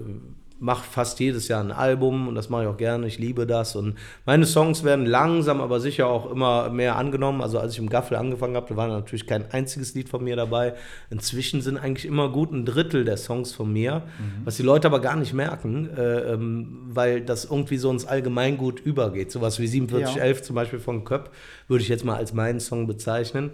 mache fast jedes Jahr ein Album und das mache ich auch gerne. Ich liebe das. Und meine Songs werden langsam, aber sicher auch immer mehr angenommen. Also als ich im Gaffel angefangen habe, da war natürlich kein einziges Lied von mir dabei. Inzwischen sind eigentlich immer gut ein Drittel der Songs von mir, mhm. was die Leute aber gar nicht merken, äh, ähm, weil das irgendwie so ins Allgemeingut übergeht. Sowas wie 4711 ja. zum Beispiel von Köpp würde ich jetzt mal als meinen Song bezeichnen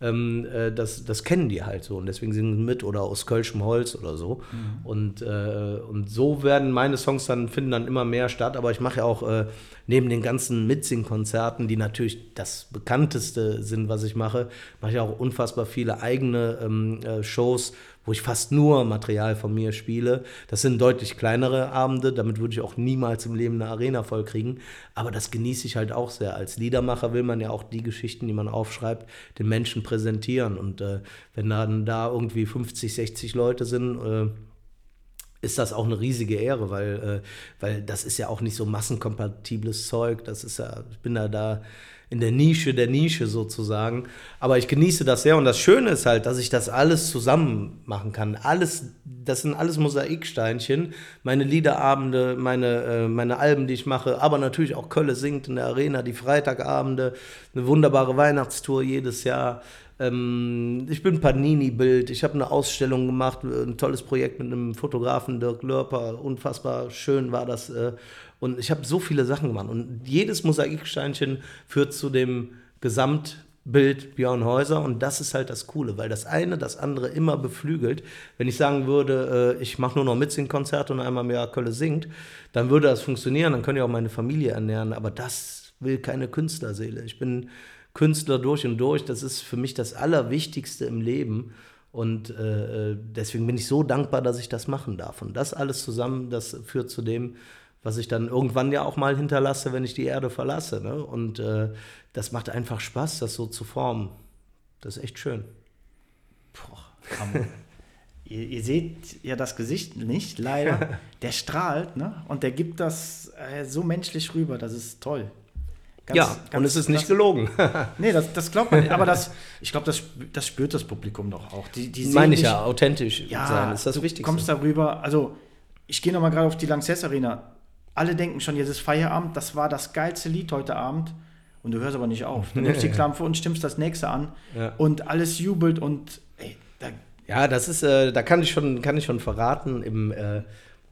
ähm, äh, das, das kennen die halt so und deswegen singen sie mit oder aus Kölschem Holz oder so. Mhm. Und, äh, und so werden meine Songs dann, finden dann immer mehr statt, aber ich mache ja auch äh, neben den ganzen Mitsing-Konzerten, die natürlich das bekannteste sind, was ich mache, mache ich auch unfassbar viele eigene ähm, äh, Shows, wo ich fast nur Material von mir spiele. Das sind deutlich kleinere Abende, damit würde ich auch niemals im Leben eine Arena vollkriegen. Aber das genieße ich halt auch sehr. Als Liedermacher will man ja auch die Geschichten, die man aufschreibt, den Menschen präsentieren. Und äh, wenn dann da irgendwie 50, 60 Leute sind, äh, ist das auch eine riesige Ehre, weil, äh, weil das ist ja auch nicht so massenkompatibles Zeug. Das ist ja, ich bin da da in der Nische der Nische sozusagen. Aber ich genieße das sehr und das Schöne ist halt, dass ich das alles zusammen machen kann. Alles, das sind alles Mosaiksteinchen. Meine Liederabende, meine, äh, meine Alben, die ich mache, aber natürlich auch Kölle singt in der Arena, die Freitagabende, eine wunderbare Weihnachtstour jedes Jahr. Ähm, ich bin Panini-Bild, ich habe eine Ausstellung gemacht, ein tolles Projekt mit einem Fotografen, Dirk Lörper, unfassbar schön war das. Äh, und ich habe so viele Sachen gemacht. Und jedes Mosaiksteinchen führt zu dem Gesamtbild Björn Häuser. Und das ist halt das Coole, weil das eine das andere immer beflügelt. Wenn ich sagen würde, äh, ich mache nur noch Mitsingkonzerte und einmal im Jahr Kölle singt, dann würde das funktionieren. Dann könnte ich auch meine Familie ernähren. Aber das will keine Künstlerseele. Ich bin Künstler durch und durch. Das ist für mich das Allerwichtigste im Leben. Und äh, äh deswegen bin ich so dankbar, dass ich das machen darf. Und das alles zusammen, das führt zu dem, was ich dann irgendwann ja auch mal hinterlasse, wenn ich die Erde verlasse. Ne? Und äh, das macht einfach Spaß, das so zu formen. Das ist echt schön. Boah, ihr, ihr, seht ja das Gesicht nicht, leider. Der strahlt, ne? Und der gibt das äh, so menschlich rüber, das ist toll. Ganz, ja, ganz und es ist nicht gelogen. nee, das, das glaubt man nicht. Aber das, ich glaube, das, das spürt das Publikum doch auch. Die, die Meine ich ja, authentisch ja, sein ist das Wichtigste. Du kommst darüber, also ich gehe nochmal gerade auf die Lanxess Arena alle denken schon, jetzt ist Feierabend, das war das geilste Lied heute Abend. Und du hörst aber nicht auf. Du nimmst die Klampe und stimmst das nächste an. Ja. Und alles jubelt und ey, da Ja, das ist, äh, da kann ich schon, kann ich schon verraten, im äh,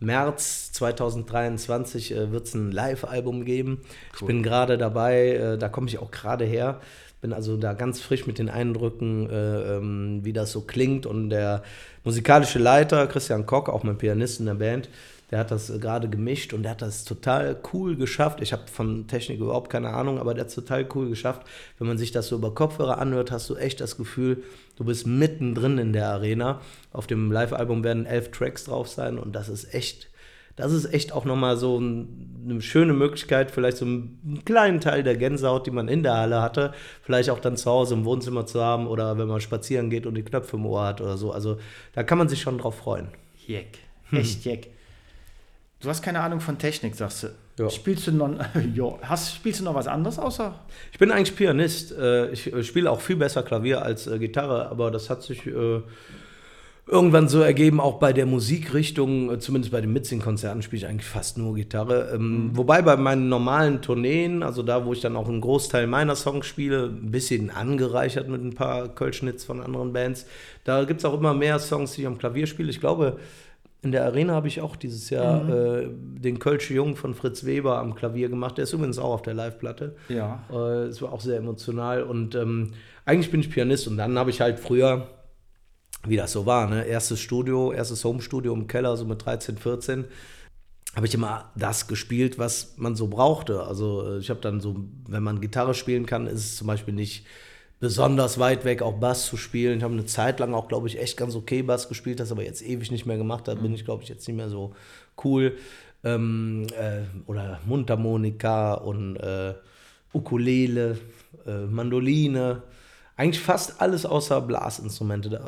März 2023 äh, wird es ein Live-Album geben. Cool. Ich bin gerade dabei, äh, da komme ich auch gerade her. Bin also da ganz frisch mit den Eindrücken, äh, ähm, wie das so klingt. Und der musikalische Leiter, Christian Koch, auch mein Pianist in der Band, der hat das äh, gerade gemischt und der hat das total cool geschafft. Ich habe von Technik überhaupt keine Ahnung, aber der hat es total cool geschafft. Wenn man sich das so über Kopfhörer anhört, hast du echt das Gefühl, du bist mittendrin in der Arena. Auf dem Live-Album werden elf Tracks drauf sein und das ist echt, das ist echt auch nochmal so eine schöne Möglichkeit, vielleicht so einen kleinen Teil der Gänsehaut, die man in der Halle hatte, vielleicht auch dann zu Hause im Wohnzimmer zu haben oder wenn man spazieren geht und die Knöpfe im Ohr hat oder so. Also da kann man sich schon drauf freuen. Jeck. Echt jeck. Du hast keine Ahnung von Technik, sagst du. Ja. Spielst du noch, jo, hast, spielst du noch was anderes außer? Ich bin eigentlich Pianist. Äh, ich äh, spiele auch viel besser Klavier als äh, Gitarre, aber das hat sich irgendwann so ergeben, auch bei der Musikrichtung, zumindest bei den Mitsing-Konzerten spiele ich eigentlich fast nur Gitarre. Ähm, mhm. Wobei bei meinen normalen Tourneen, also da, wo ich dann auch einen Großteil meiner Songs spiele, ein bisschen angereichert mit ein paar Kölschnitz von anderen Bands, da gibt es auch immer mehr Songs, die ich am Klavier spiele. Ich glaube, in der Arena habe ich auch dieses Jahr mhm. äh, den Kölsche Jung von Fritz Weber am Klavier gemacht. Der ist übrigens auch auf der Live-Platte. Ja. Äh, es war auch sehr emotional. Und ähm, eigentlich bin ich Pianist und dann habe ich halt früher, wie das so war, ne? erstes Studio, erstes Home-Studio im Keller, so mit 13, 14 habe ich immer das gespielt, was man so brauchte. Also äh, ich habe dann so, wenn man Gitarre spielen kann, ist es zum Beispiel nicht besonders weit weg auch Bass zu spielen. Ich habe eine Zeit lang auch, glaube ich, echt ganz okay Bass gespielt, das aber jetzt ewig nicht mehr gemacht. Da bin ich, glaube ich, jetzt nicht mehr so cool. Ähm, äh, oder Mundharmonika und äh, Ukulele, äh, Mandoline. Eigentlich fast alles außer Blasinstrumente,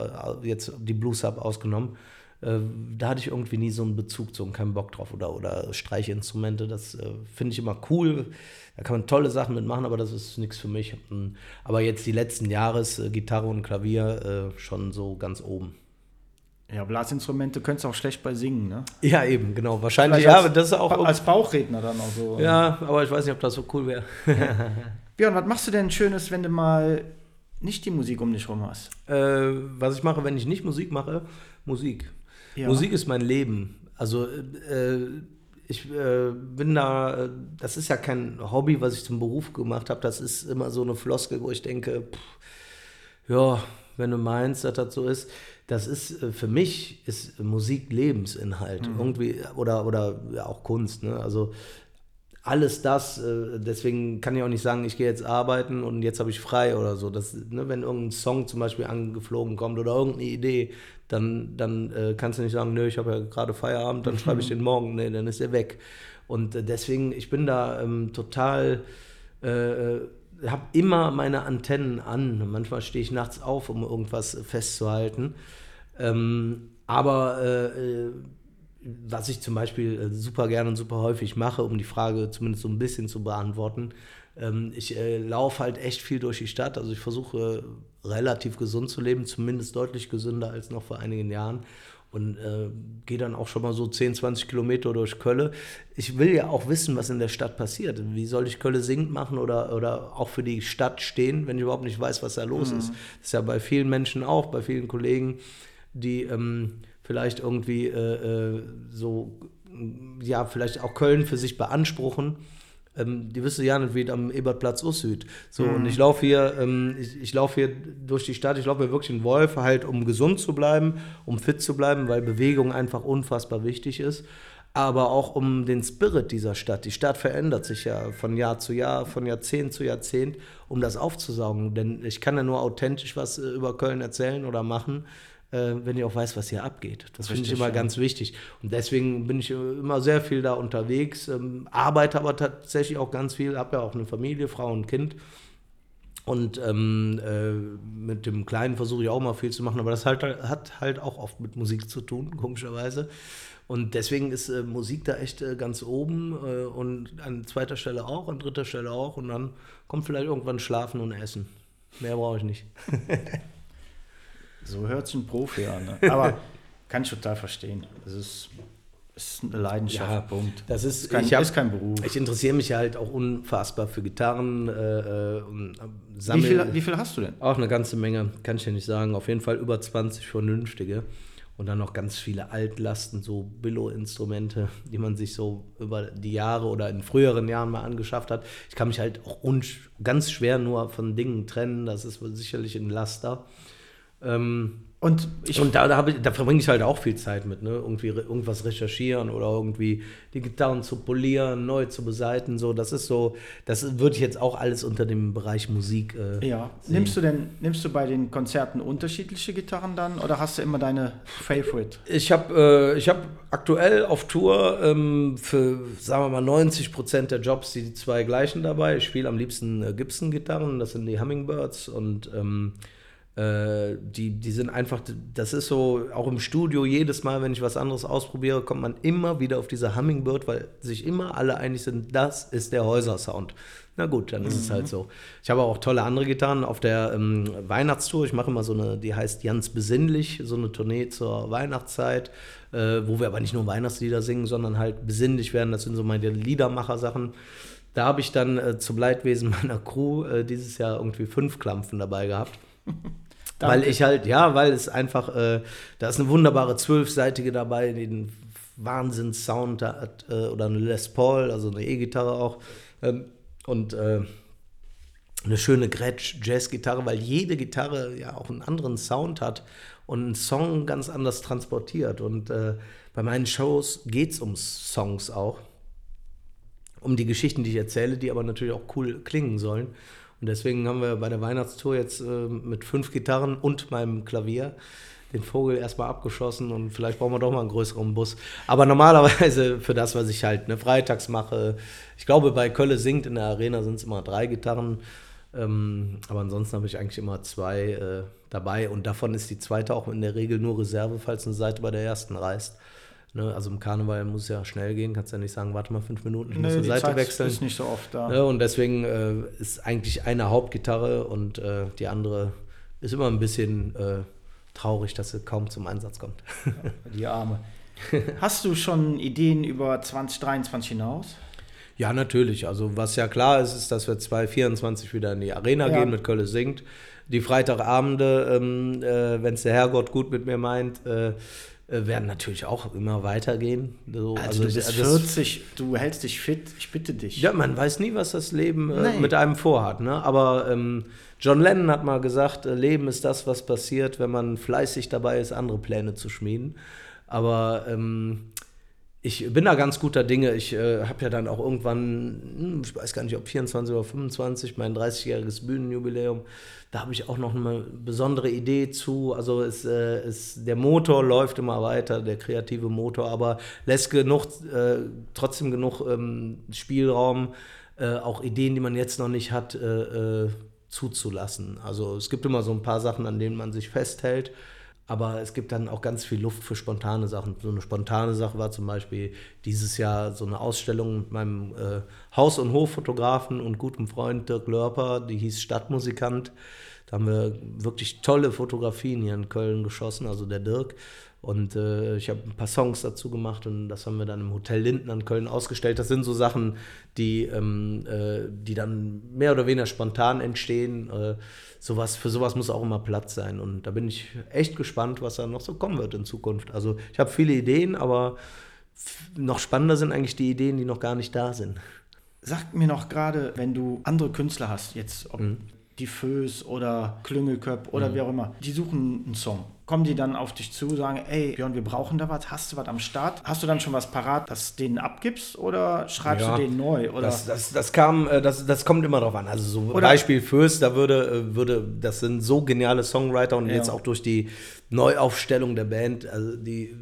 äh, jetzt die Blues Sub ausgenommen. Äh, da hatte ich irgendwie nie so einen Bezug zu und keinen Bock drauf. Oder, oder Streichinstrumente, das äh, finde ich immer cool. Da kann man tolle Sachen mitmachen, aber das ist nichts für mich. Hm, aber jetzt die letzten Jahres äh, Gitarre und Klavier äh, schon so ganz oben. Ja, Blasinstrumente könntest du auch schlecht bei singen, ne? Ja, eben, genau. Wahrscheinlich, Vielleicht ja, als, aber das ist auch. als Bauchredner dann auch so. ja, aber ich weiß nicht, ob das so cool wäre. Björn, was machst du denn Schönes, wenn du mal nicht die Musik um dich rum hast? Äh, was ich mache, wenn ich nicht Musik mache, Musik. Ja. Musik ist mein Leben. Also äh, ich äh, bin da, das ist ja kein Hobby, was ich zum Beruf gemacht habe. Das ist immer so eine Floskel, wo ich denke, pff, ja, wenn du meinst, dass das so ist. Das ist äh, für mich ist Musik Lebensinhalt irgendwie oder oder ja, auch Kunst. Ne? Also alles das, äh, deswegen kann ich auch nicht sagen, ich gehe jetzt arbeiten und jetzt habe ich frei oder so. Das, ne, wenn irgendein Song zum Beispiel angeflogen kommt oder irgendeine Idee, dann, dann äh, kannst du nicht sagen, nö, ich habe ja gerade Feierabend, dann schreibe ich den morgen, nee, dann ist er weg. Und äh, deswegen, ich bin da ähm, total, äh, habe immer meine Antennen an. Manchmal stehe ich nachts auf, um irgendwas festzuhalten. Ähm, aber äh, äh, was ich zum Beispiel äh, super gerne und super häufig mache, um die Frage zumindest so ein bisschen zu beantworten, ähm, ich äh, laufe halt echt viel durch die Stadt. Also ich versuche äh, relativ gesund zu leben, zumindest deutlich gesünder als noch vor einigen Jahren. Und äh, gehe dann auch schon mal so 10, 20 Kilometer durch Kölle. Ich will ja auch wissen, was in der Stadt passiert. Wie soll ich Kölle singend machen oder, oder auch für die Stadt stehen, wenn ich überhaupt nicht weiß, was da los ist. Das ist ja bei vielen Menschen auch, bei vielen Kollegen, die ähm, vielleicht irgendwie äh, äh, so, ja, vielleicht auch Köln für sich beanspruchen. Ähm, die wissen ja nicht, wie es am Ebertplatz aussieht. So, und ich laufe hier, ähm, ich, ich laufe hier durch die Stadt, ich laufe hier wirklich in Wolf, halt um gesund zu bleiben, um fit zu bleiben, weil Bewegung einfach unfassbar wichtig ist. Aber auch um den Spirit dieser Stadt. Die Stadt verändert sich ja von Jahr zu Jahr, von Jahrzehnt zu Jahrzehnt, um das aufzusaugen. Denn ich kann ja nur authentisch was äh, über Köln erzählen oder machen, äh, wenn ich auch weiß, was hier abgeht. Das finde ich immer ja. ganz wichtig. Und deswegen bin ich äh, immer sehr viel da unterwegs, ähm, arbeite aber tatsächlich auch ganz viel, habe ja auch eine Familie, Frau und Kind. Und ähm, äh, mit dem Kleinen versuche ich auch mal viel zu machen, aber das halt, hat halt auch oft mit Musik zu tun, komischerweise. Und deswegen ist äh, Musik da echt äh, ganz oben äh, und an zweiter Stelle auch, an dritter Stelle auch. Und dann kommt vielleicht irgendwann Schlafen und Essen. Mehr brauche ich nicht. So hört sich ein Profi an. Ne? Aber kann ich total verstehen. Das ist, ist eine Leidenschaft, Ja, Punkt. Das ist, Ist kein, ich hab- ist kein Beruf. Ich interessiere mich halt auch unfassbar für Gitarren äh, äh, und äh, Wie viel, wie viel hast du denn? auch eine ganze Menge, kann ich dir nicht sagen. Auf jeden Fall über 20 vernünftige. Und dann noch ganz viele Altlasten, so Billo-Instrumente, die man sich so über die Jahre oder in früheren Jahren mal angeschafft hat. Ich kann mich halt auch ganz schwer nur von Dingen trennen. Das ist sicherlich ein Laster. Ähm, Und ich, und da, da, ich, da verbringe ich halt auch viel Zeit mit, ne? Irgendwie irgendwas recherchieren oder irgendwie die Gitarren zu polieren, neu zu beseiten. So, das ist so, das würde ich jetzt auch alles unter dem Bereich Musik. Äh, ja, sehen. nimmst du denn, nimmst du bei den Konzerten unterschiedliche Gitarren dann oder hast du immer deine Favorite? Ich habe äh, ich hab aktuell auf Tour ähm, für, sagen wir mal, 90 Prozent der Jobs die zwei gleichen dabei. Ich spiele am liebsten äh, Gibson-Gitarren, das sind die Hummingbirds und ähm, äh, die, die sind einfach, das ist so, auch im Studio, jedes Mal, wenn ich was anderes ausprobiere, kommt man immer wieder auf diese Hummingbird, weil sich immer alle einig sind, das ist der Häuser-Sound. Na gut, dann ist es halt so. Ich habe auch tolle andere Gitarren auf der ähm, Weihnachtstour. Ich mache immer so eine, die heißt Jans Besinnlich, so eine Tournee zur Weihnachtszeit, äh, wo wir aber nicht nur Weihnachtslieder singen, sondern halt besinnlich werden. Das sind so meine Liedermacher-Sachen. Da habe ich dann äh, zum Leidwesen meiner Crew äh, dieses Jahr irgendwie fünf Klampfen dabei gehabt. Weil ich halt, ja, weil es einfach, äh, da ist eine wunderbare zwölfseitige dabei, die einen Wahnsinns-Sound hat, äh, oder eine Les Paul, also eine E-Gitarre auch. Ähm, und äh, eine schöne Gretsch-Jazz-Gitarre, weil jede Gitarre ja auch einen anderen Sound hat und einen Song ganz anders transportiert. Und äh, bei meinen Shows geht es um Songs auch. Um die Geschichten, die ich erzähle, die aber natürlich auch cool klingen sollen. Und deswegen haben wir bei der Weihnachtstour jetzt äh, mit fünf Gitarren und meinem Klavier den Vogel erstmal abgeschossen und vielleicht brauchen wir doch mal einen größeren Bus. Aber normalerweise für das, was ich halt ne, freitags mache, ich glaube, bei Kölle singt in der Arena sind es immer drei Gitarren. Ähm, aber ansonsten habe ich eigentlich immer zwei äh, dabei und davon ist die zweite auch in der Regel nur Reserve, falls eine Seite bei der ersten reißt. Ne, also im Karneval muss es ja schnell gehen, kannst ja nicht sagen, warte mal fünf Minuten, ich muss Nö, eine die Seite Zeit wechseln. ist nicht so oft da. Ne, und deswegen äh, ist eigentlich eine Hauptgitarre und äh, die andere ist immer ein bisschen äh, traurig, dass sie kaum zum Einsatz kommt. Die Arme. Hast du schon Ideen über 2023 hinaus? Ja, natürlich. Also was ja klar ist, ist, dass wir 2024 wieder in die Arena Ja. gehen mit Kölle singt. Die Freitagabende, ähm, äh, wenn es der Herrgott gut mit mir meint, äh, werden natürlich auch immer weitergehen. So, Also, du bist das- 40, du hältst dich fit, ich bitte dich. Ja, man weiß nie, was das Leben äh, mit einem vorhat. Ne? Aber ähm, John Lennon hat mal gesagt, äh, Leben ist das, was passiert, wenn man fleißig dabei ist, andere Pläne zu schmieden. Aber ähm, ich bin da ganz guter Dinge. Ich äh, habe ja dann auch irgendwann, hm, ich weiß gar nicht, ob 24 oder 25, mein 30-jähriges Bühnenjubiläum. Da habe ich auch noch eine besondere Idee zu. Also es, äh, es, der Motor läuft immer weiter, der kreative Motor, aber lässt genug, äh, trotzdem genug ähm, Spielraum, äh, auch Ideen, die man jetzt noch nicht hat, äh, äh, zuzulassen. Also es gibt immer so ein paar Sachen, an denen man sich festhält. Aber es gibt dann auch ganz viel Luft für spontane Sachen. So eine spontane Sache war zum Beispiel dieses Jahr so eine Ausstellung mit meinem äh, Haus- und Hoffotografen und gutem Freund Dirk Lörper, die hieß Stadtmusikant. Da haben wir wirklich tolle Fotografien hier in Köln geschossen, also der Dirk. Und äh, ich habe ein paar Songs dazu gemacht und das haben wir dann im Hotel Linden an Köln ausgestellt. Das sind so Sachen, die, ähm, äh, die dann mehr oder weniger spontan entstehen. Äh, sowas, für sowas muss auch immer Platz sein. Und da bin ich echt gespannt, was da noch so kommen wird in Zukunft. Also ich habe viele Ideen, aber noch spannender sind eigentlich die Ideen, die noch gar nicht da sind. Sag mir noch gerade, wenn du andere Künstler hast, jetzt ob die Föß oder Klüngelköpp oder wie auch immer, die suchen einen Song. Kommen die dann auf dich zu, sagen, ey Björn, wir brauchen da was, hast du was am Start? Hast du dann schon was parat, das denen abgibst oder schreibst Ja, du denen neu? Oder? Das, das, das kam, äh, das, das kommt immer drauf an. Also so Oder- Beispiel Fürst, da würde, äh, würde, das sind so geniale Songwriter und Ja. jetzt auch durch die Neuaufstellung der Band, also die,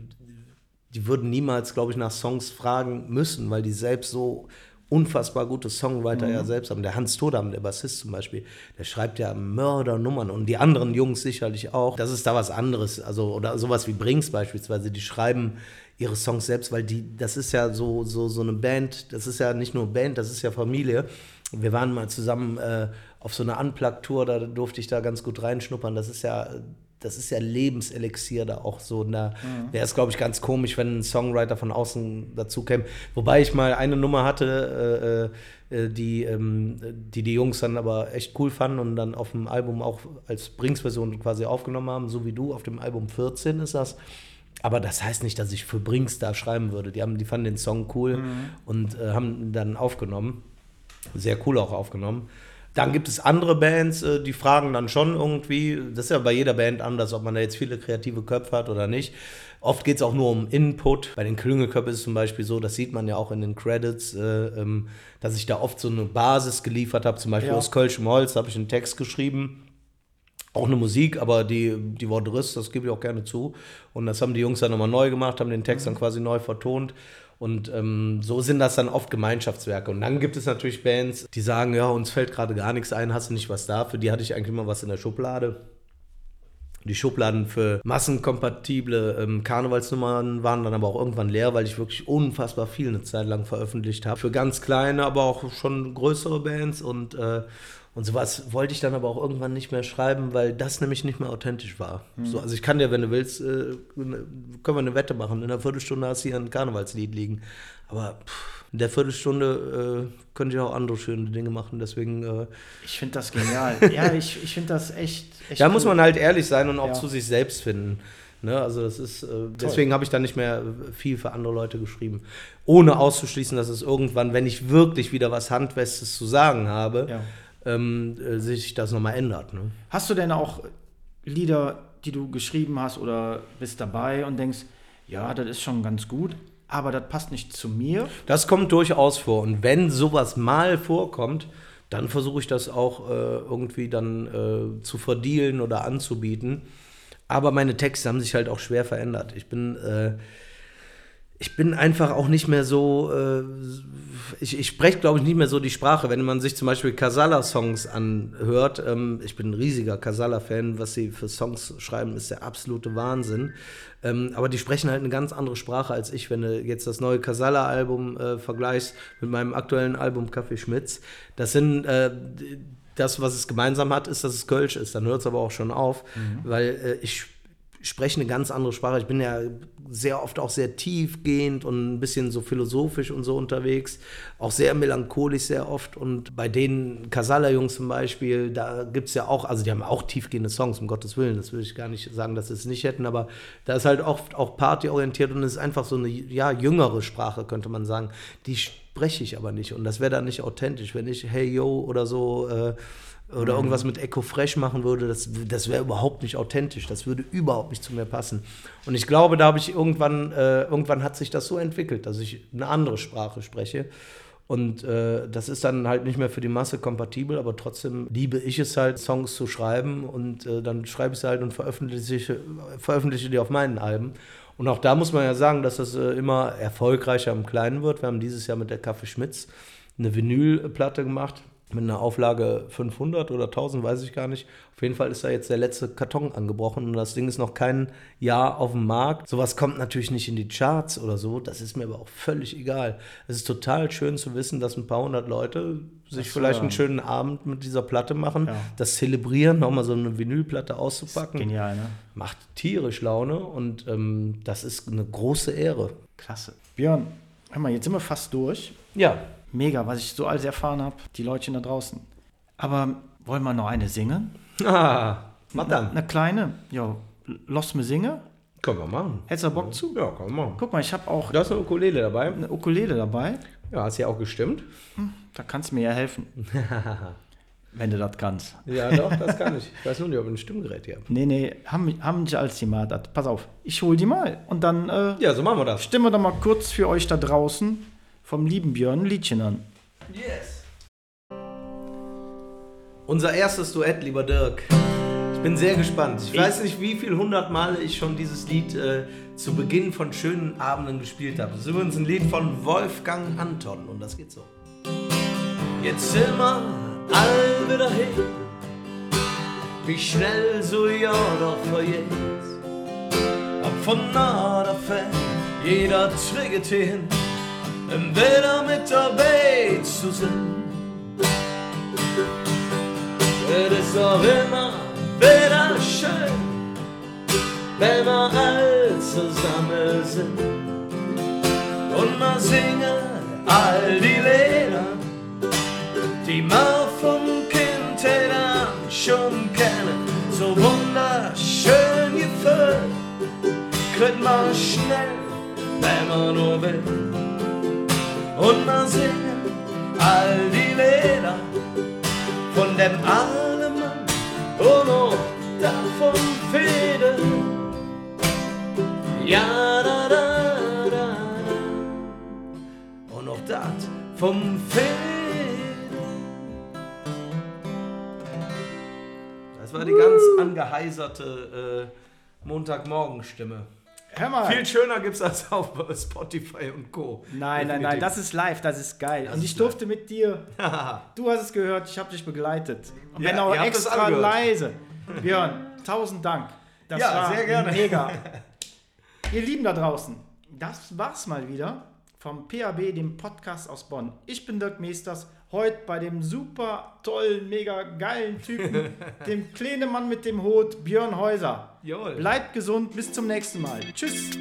die würden niemals, glaube ich, nach Songs fragen müssen, weil die selbst so unfassbar gute Songwriter ja selbst haben. Der Hans Todam, der Bassist zum Beispiel, der schreibt ja Mördernummern und die anderen Jungs sicherlich auch. Das ist da was anderes. Also, oder sowas wie Brings beispielsweise, die schreiben ihre Songs selbst, weil die, das ist ja so, so, so eine Band, das ist ja nicht nur Band, das ist ja Familie. Wir waren mal zusammen äh, auf so einer Unplugged-Tour, da durfte ich da ganz gut reinschnuppern. Das ist ja, das ist ja Lebenselixier da auch so. Da wäre es, glaube ich, ganz komisch, wenn ein Songwriter von außen dazu käme. Wobei ich mal eine Nummer hatte, äh, äh, die, ähm, die die Jungs dann aber echt cool fanden und dann auf dem Album auch als Brings-Version quasi aufgenommen haben, so wie du, auf dem Album 14 ist das. Aber das heißt nicht, dass ich für Brings da schreiben würde. Die, haben, die fanden den Song cool und äh, haben ihn dann aufgenommen. Sehr cool auch aufgenommen. Dann gibt es andere Bands, äh, die fragen dann schon irgendwie, das ist ja bei jeder Band anders, ob man da jetzt viele kreative Köpfe hat oder nicht. Oft geht es auch nur um Input. Bei den Klüngelköpfen ist es zum Beispiel so, das sieht man ja auch in den Credits, äh, ähm, dass ich da oft so eine Basis geliefert habe. Zum Beispiel Ja. aus Kölschem Holz habe ich einen Text geschrieben auch eine Musik, aber die, die Worte Riss, das gebe ich auch gerne zu. Und das haben die Jungs dann nochmal neu gemacht, haben den Text dann quasi neu vertont. Und ähm, so sind das dann oft Gemeinschaftswerke. Und dann gibt es natürlich Bands, die sagen, ja, uns fällt gerade gar nichts ein, hast du nicht was da? Für die hatte ich eigentlich immer was in der Schublade. Die Schubladen für massenkompatible ähm, Karnevalsnummern waren dann aber auch irgendwann leer, weil ich wirklich unfassbar viel eine Zeit lang veröffentlicht habe. Für ganz kleine, aber auch schon größere Bands und, äh, und sowas wollte ich dann aber auch irgendwann nicht mehr schreiben, weil das nämlich nicht mehr authentisch war. So, also ich kann dir, wenn du willst, äh, können wir eine Wette machen. In einer Viertelstunde hast du hier ein Karnevalslied liegen. Aber pff, in der Viertelstunde äh, könnte ich auch andere schöne Dinge machen. Deswegen äh, Ich finde das genial. ja, ich, ich finde das echt, echt da muss cool. man halt ehrlich sein und auch Ja. zu sich selbst finden. Ne? Also das ist, äh, deswegen habe ich dann nicht mehr viel für andere Leute geschrieben. Ohne auszuschließen, dass es irgendwann, wenn ich wirklich wieder was Handfestes zu sagen habe, Ja. Ähm, äh, sich das nochmal ändert. Ne? Hast du denn auch Lieder, die du geschrieben hast oder bist dabei und denkst, ja, das ist schon ganz gut, aber das passt nicht zu mir? Das kommt durchaus vor. Und wenn sowas mal vorkommt, dann versuche ich das auch äh, irgendwie dann äh, zu verdealen oder anzubieten. Aber meine Texte haben sich halt auch schwer verändert. Ich bin, äh, ich bin einfach auch nicht mehr so, äh, ich, ich spreche, glaube ich, nicht mehr so die Sprache. Wenn man sich zum Beispiel Casala-Songs anhört, ähm, ich bin ein riesiger Casala-Fan, was sie für Songs schreiben, ist der absolute Wahnsinn. Ähm, aber die sprechen halt eine ganz andere Sprache als ich, wenn du jetzt das neue Casala-Album äh, vergleichst mit meinem aktuellen Album Kaffee Schmitz. Das sind äh, das, was es gemeinsam hat, ist, dass es Kölsch ist. Dann hört es aber auch schon auf, weil äh, ich spreche eine ganz andere Sprache. Ich bin ja sehr oft auch sehr tiefgehend und ein bisschen so philosophisch und so unterwegs. Auch sehr melancholisch sehr oft. Und bei den Casala-Jungs zum Beispiel, da gibt es ja auch, also die haben auch tiefgehende Songs, um Gottes Willen. Das will ich gar nicht sagen, dass sie es nicht hätten, aber da ist halt oft auch partyorientiert und es ist einfach so eine ja, jüngere Sprache, könnte man sagen. Die spreche ich aber nicht. Und das wäre dann nicht authentisch, wenn ich Hey Yo oder so. Äh, oder mhm. irgendwas mit Echo Fresh machen würde, das, das wäre überhaupt nicht authentisch. Das würde überhaupt nicht zu mir passen. Und ich glaube, da habe ich irgendwann, äh, irgendwann hat sich das so entwickelt, dass ich eine andere Sprache spreche. Und äh, das ist dann halt nicht mehr für die Masse kompatibel, aber trotzdem liebe ich es halt, Songs zu schreiben und äh, dann schreibe ich sie halt und veröffentliche, veröffentliche die auf meinen Alben. Und auch da muss man ja sagen, dass das äh, immer erfolgreicher im Kleinen wird. Wir haben dieses Jahr mit der Kaffee Schmitz eine Vinylplatte gemacht mit einer Auflage 500 oder 1000, weiß ich gar nicht. Auf jeden Fall ist da jetzt der letzte Karton angebrochen und das Ding ist noch kein Jahr auf dem Markt. Sowas kommt natürlich nicht in die Charts oder so, das ist mir aber auch völlig egal. Es ist total schön zu wissen, dass ein paar hundert Leute sich so, vielleicht einen schönen Abend mit dieser Platte machen, ja. das zelebrieren, nochmal so eine Vinylplatte auszupacken. genial, ne? Macht tierisch Laune und ähm, das ist eine große Ehre. Klasse. Björn, hör mal, jetzt sind wir fast durch. Ja mega, was ich so alles erfahren habe, die Leute da draußen. Aber wollen wir noch eine singen? Ah, mach dann. Eine kleine, ja, lass mir singen. Können wir machen. Hättest du Bock zu? Ja, können wir machen. Guck mal, ich habe auch. Da ist eine Ukulele dabei. Eine Ukulele dabei. Ja, hast ja auch gestimmt. Hm, da kannst du mir ja helfen. wenn du das kannst. Ja, doch, das kann ich. Ich weiß nur nicht, ob ich ein Stimmgerät hier habe. Nee, nee, haben, haben nicht als die mal. Pass auf, ich hol die mal. Und dann. Äh, ja, so machen wir das. Stimmen wir doch mal kurz für euch da draußen vom lieben Björn ein Liedchen an. Yes. Unser erstes Duett, lieber Dirk. Ich bin sehr gespannt. Ich, ich weiß nicht, wie viel hundert Male ich schon dieses Lied äh, zu Beginn von schönen Abenden gespielt habe. Das ist übrigens ein Lied von Wolfgang Anton und das geht so. Jetzt sind wir all wieder hin, wie schnell so ja doch vergeht. Ob von fern, jeder trägt hin wieder mit dabei zu sein. Es ist auch immer wieder schön, wenn wir all zusammen sind. Und wir singen all die Lieder, die wir vom Kindheit an schon kennen. So wunderschön gefüllt, kriegt man schnell, wenn man nur will und man singen all die Lieder von dem armen Mann und auch davon Fede. Ja, da, da, da, und auch das vom Fede. Das war die ganz angeheiserte äh, Montagmorgenstimme. Hör mal. Viel schöner gibt es als auf Spotify und Co. Nein, nein, nein, das ist live, das ist geil. Das und ich durfte live. mit dir, du hast es gehört, ich habe dich begleitet. Und ja, wenn auch extra leise. Björn, tausend Dank. Das ja, war sehr gerne. mega. ihr Lieben da draußen, das war's mal wieder vom PAB, dem Podcast aus Bonn. Ich bin Dirk Meesters heute bei dem super tollen, mega geilen Typen, dem kleinen Mann mit dem Hut, Björn Häuser. Jawohl. Bleibt gesund, bis zum nächsten Mal. Tschüss.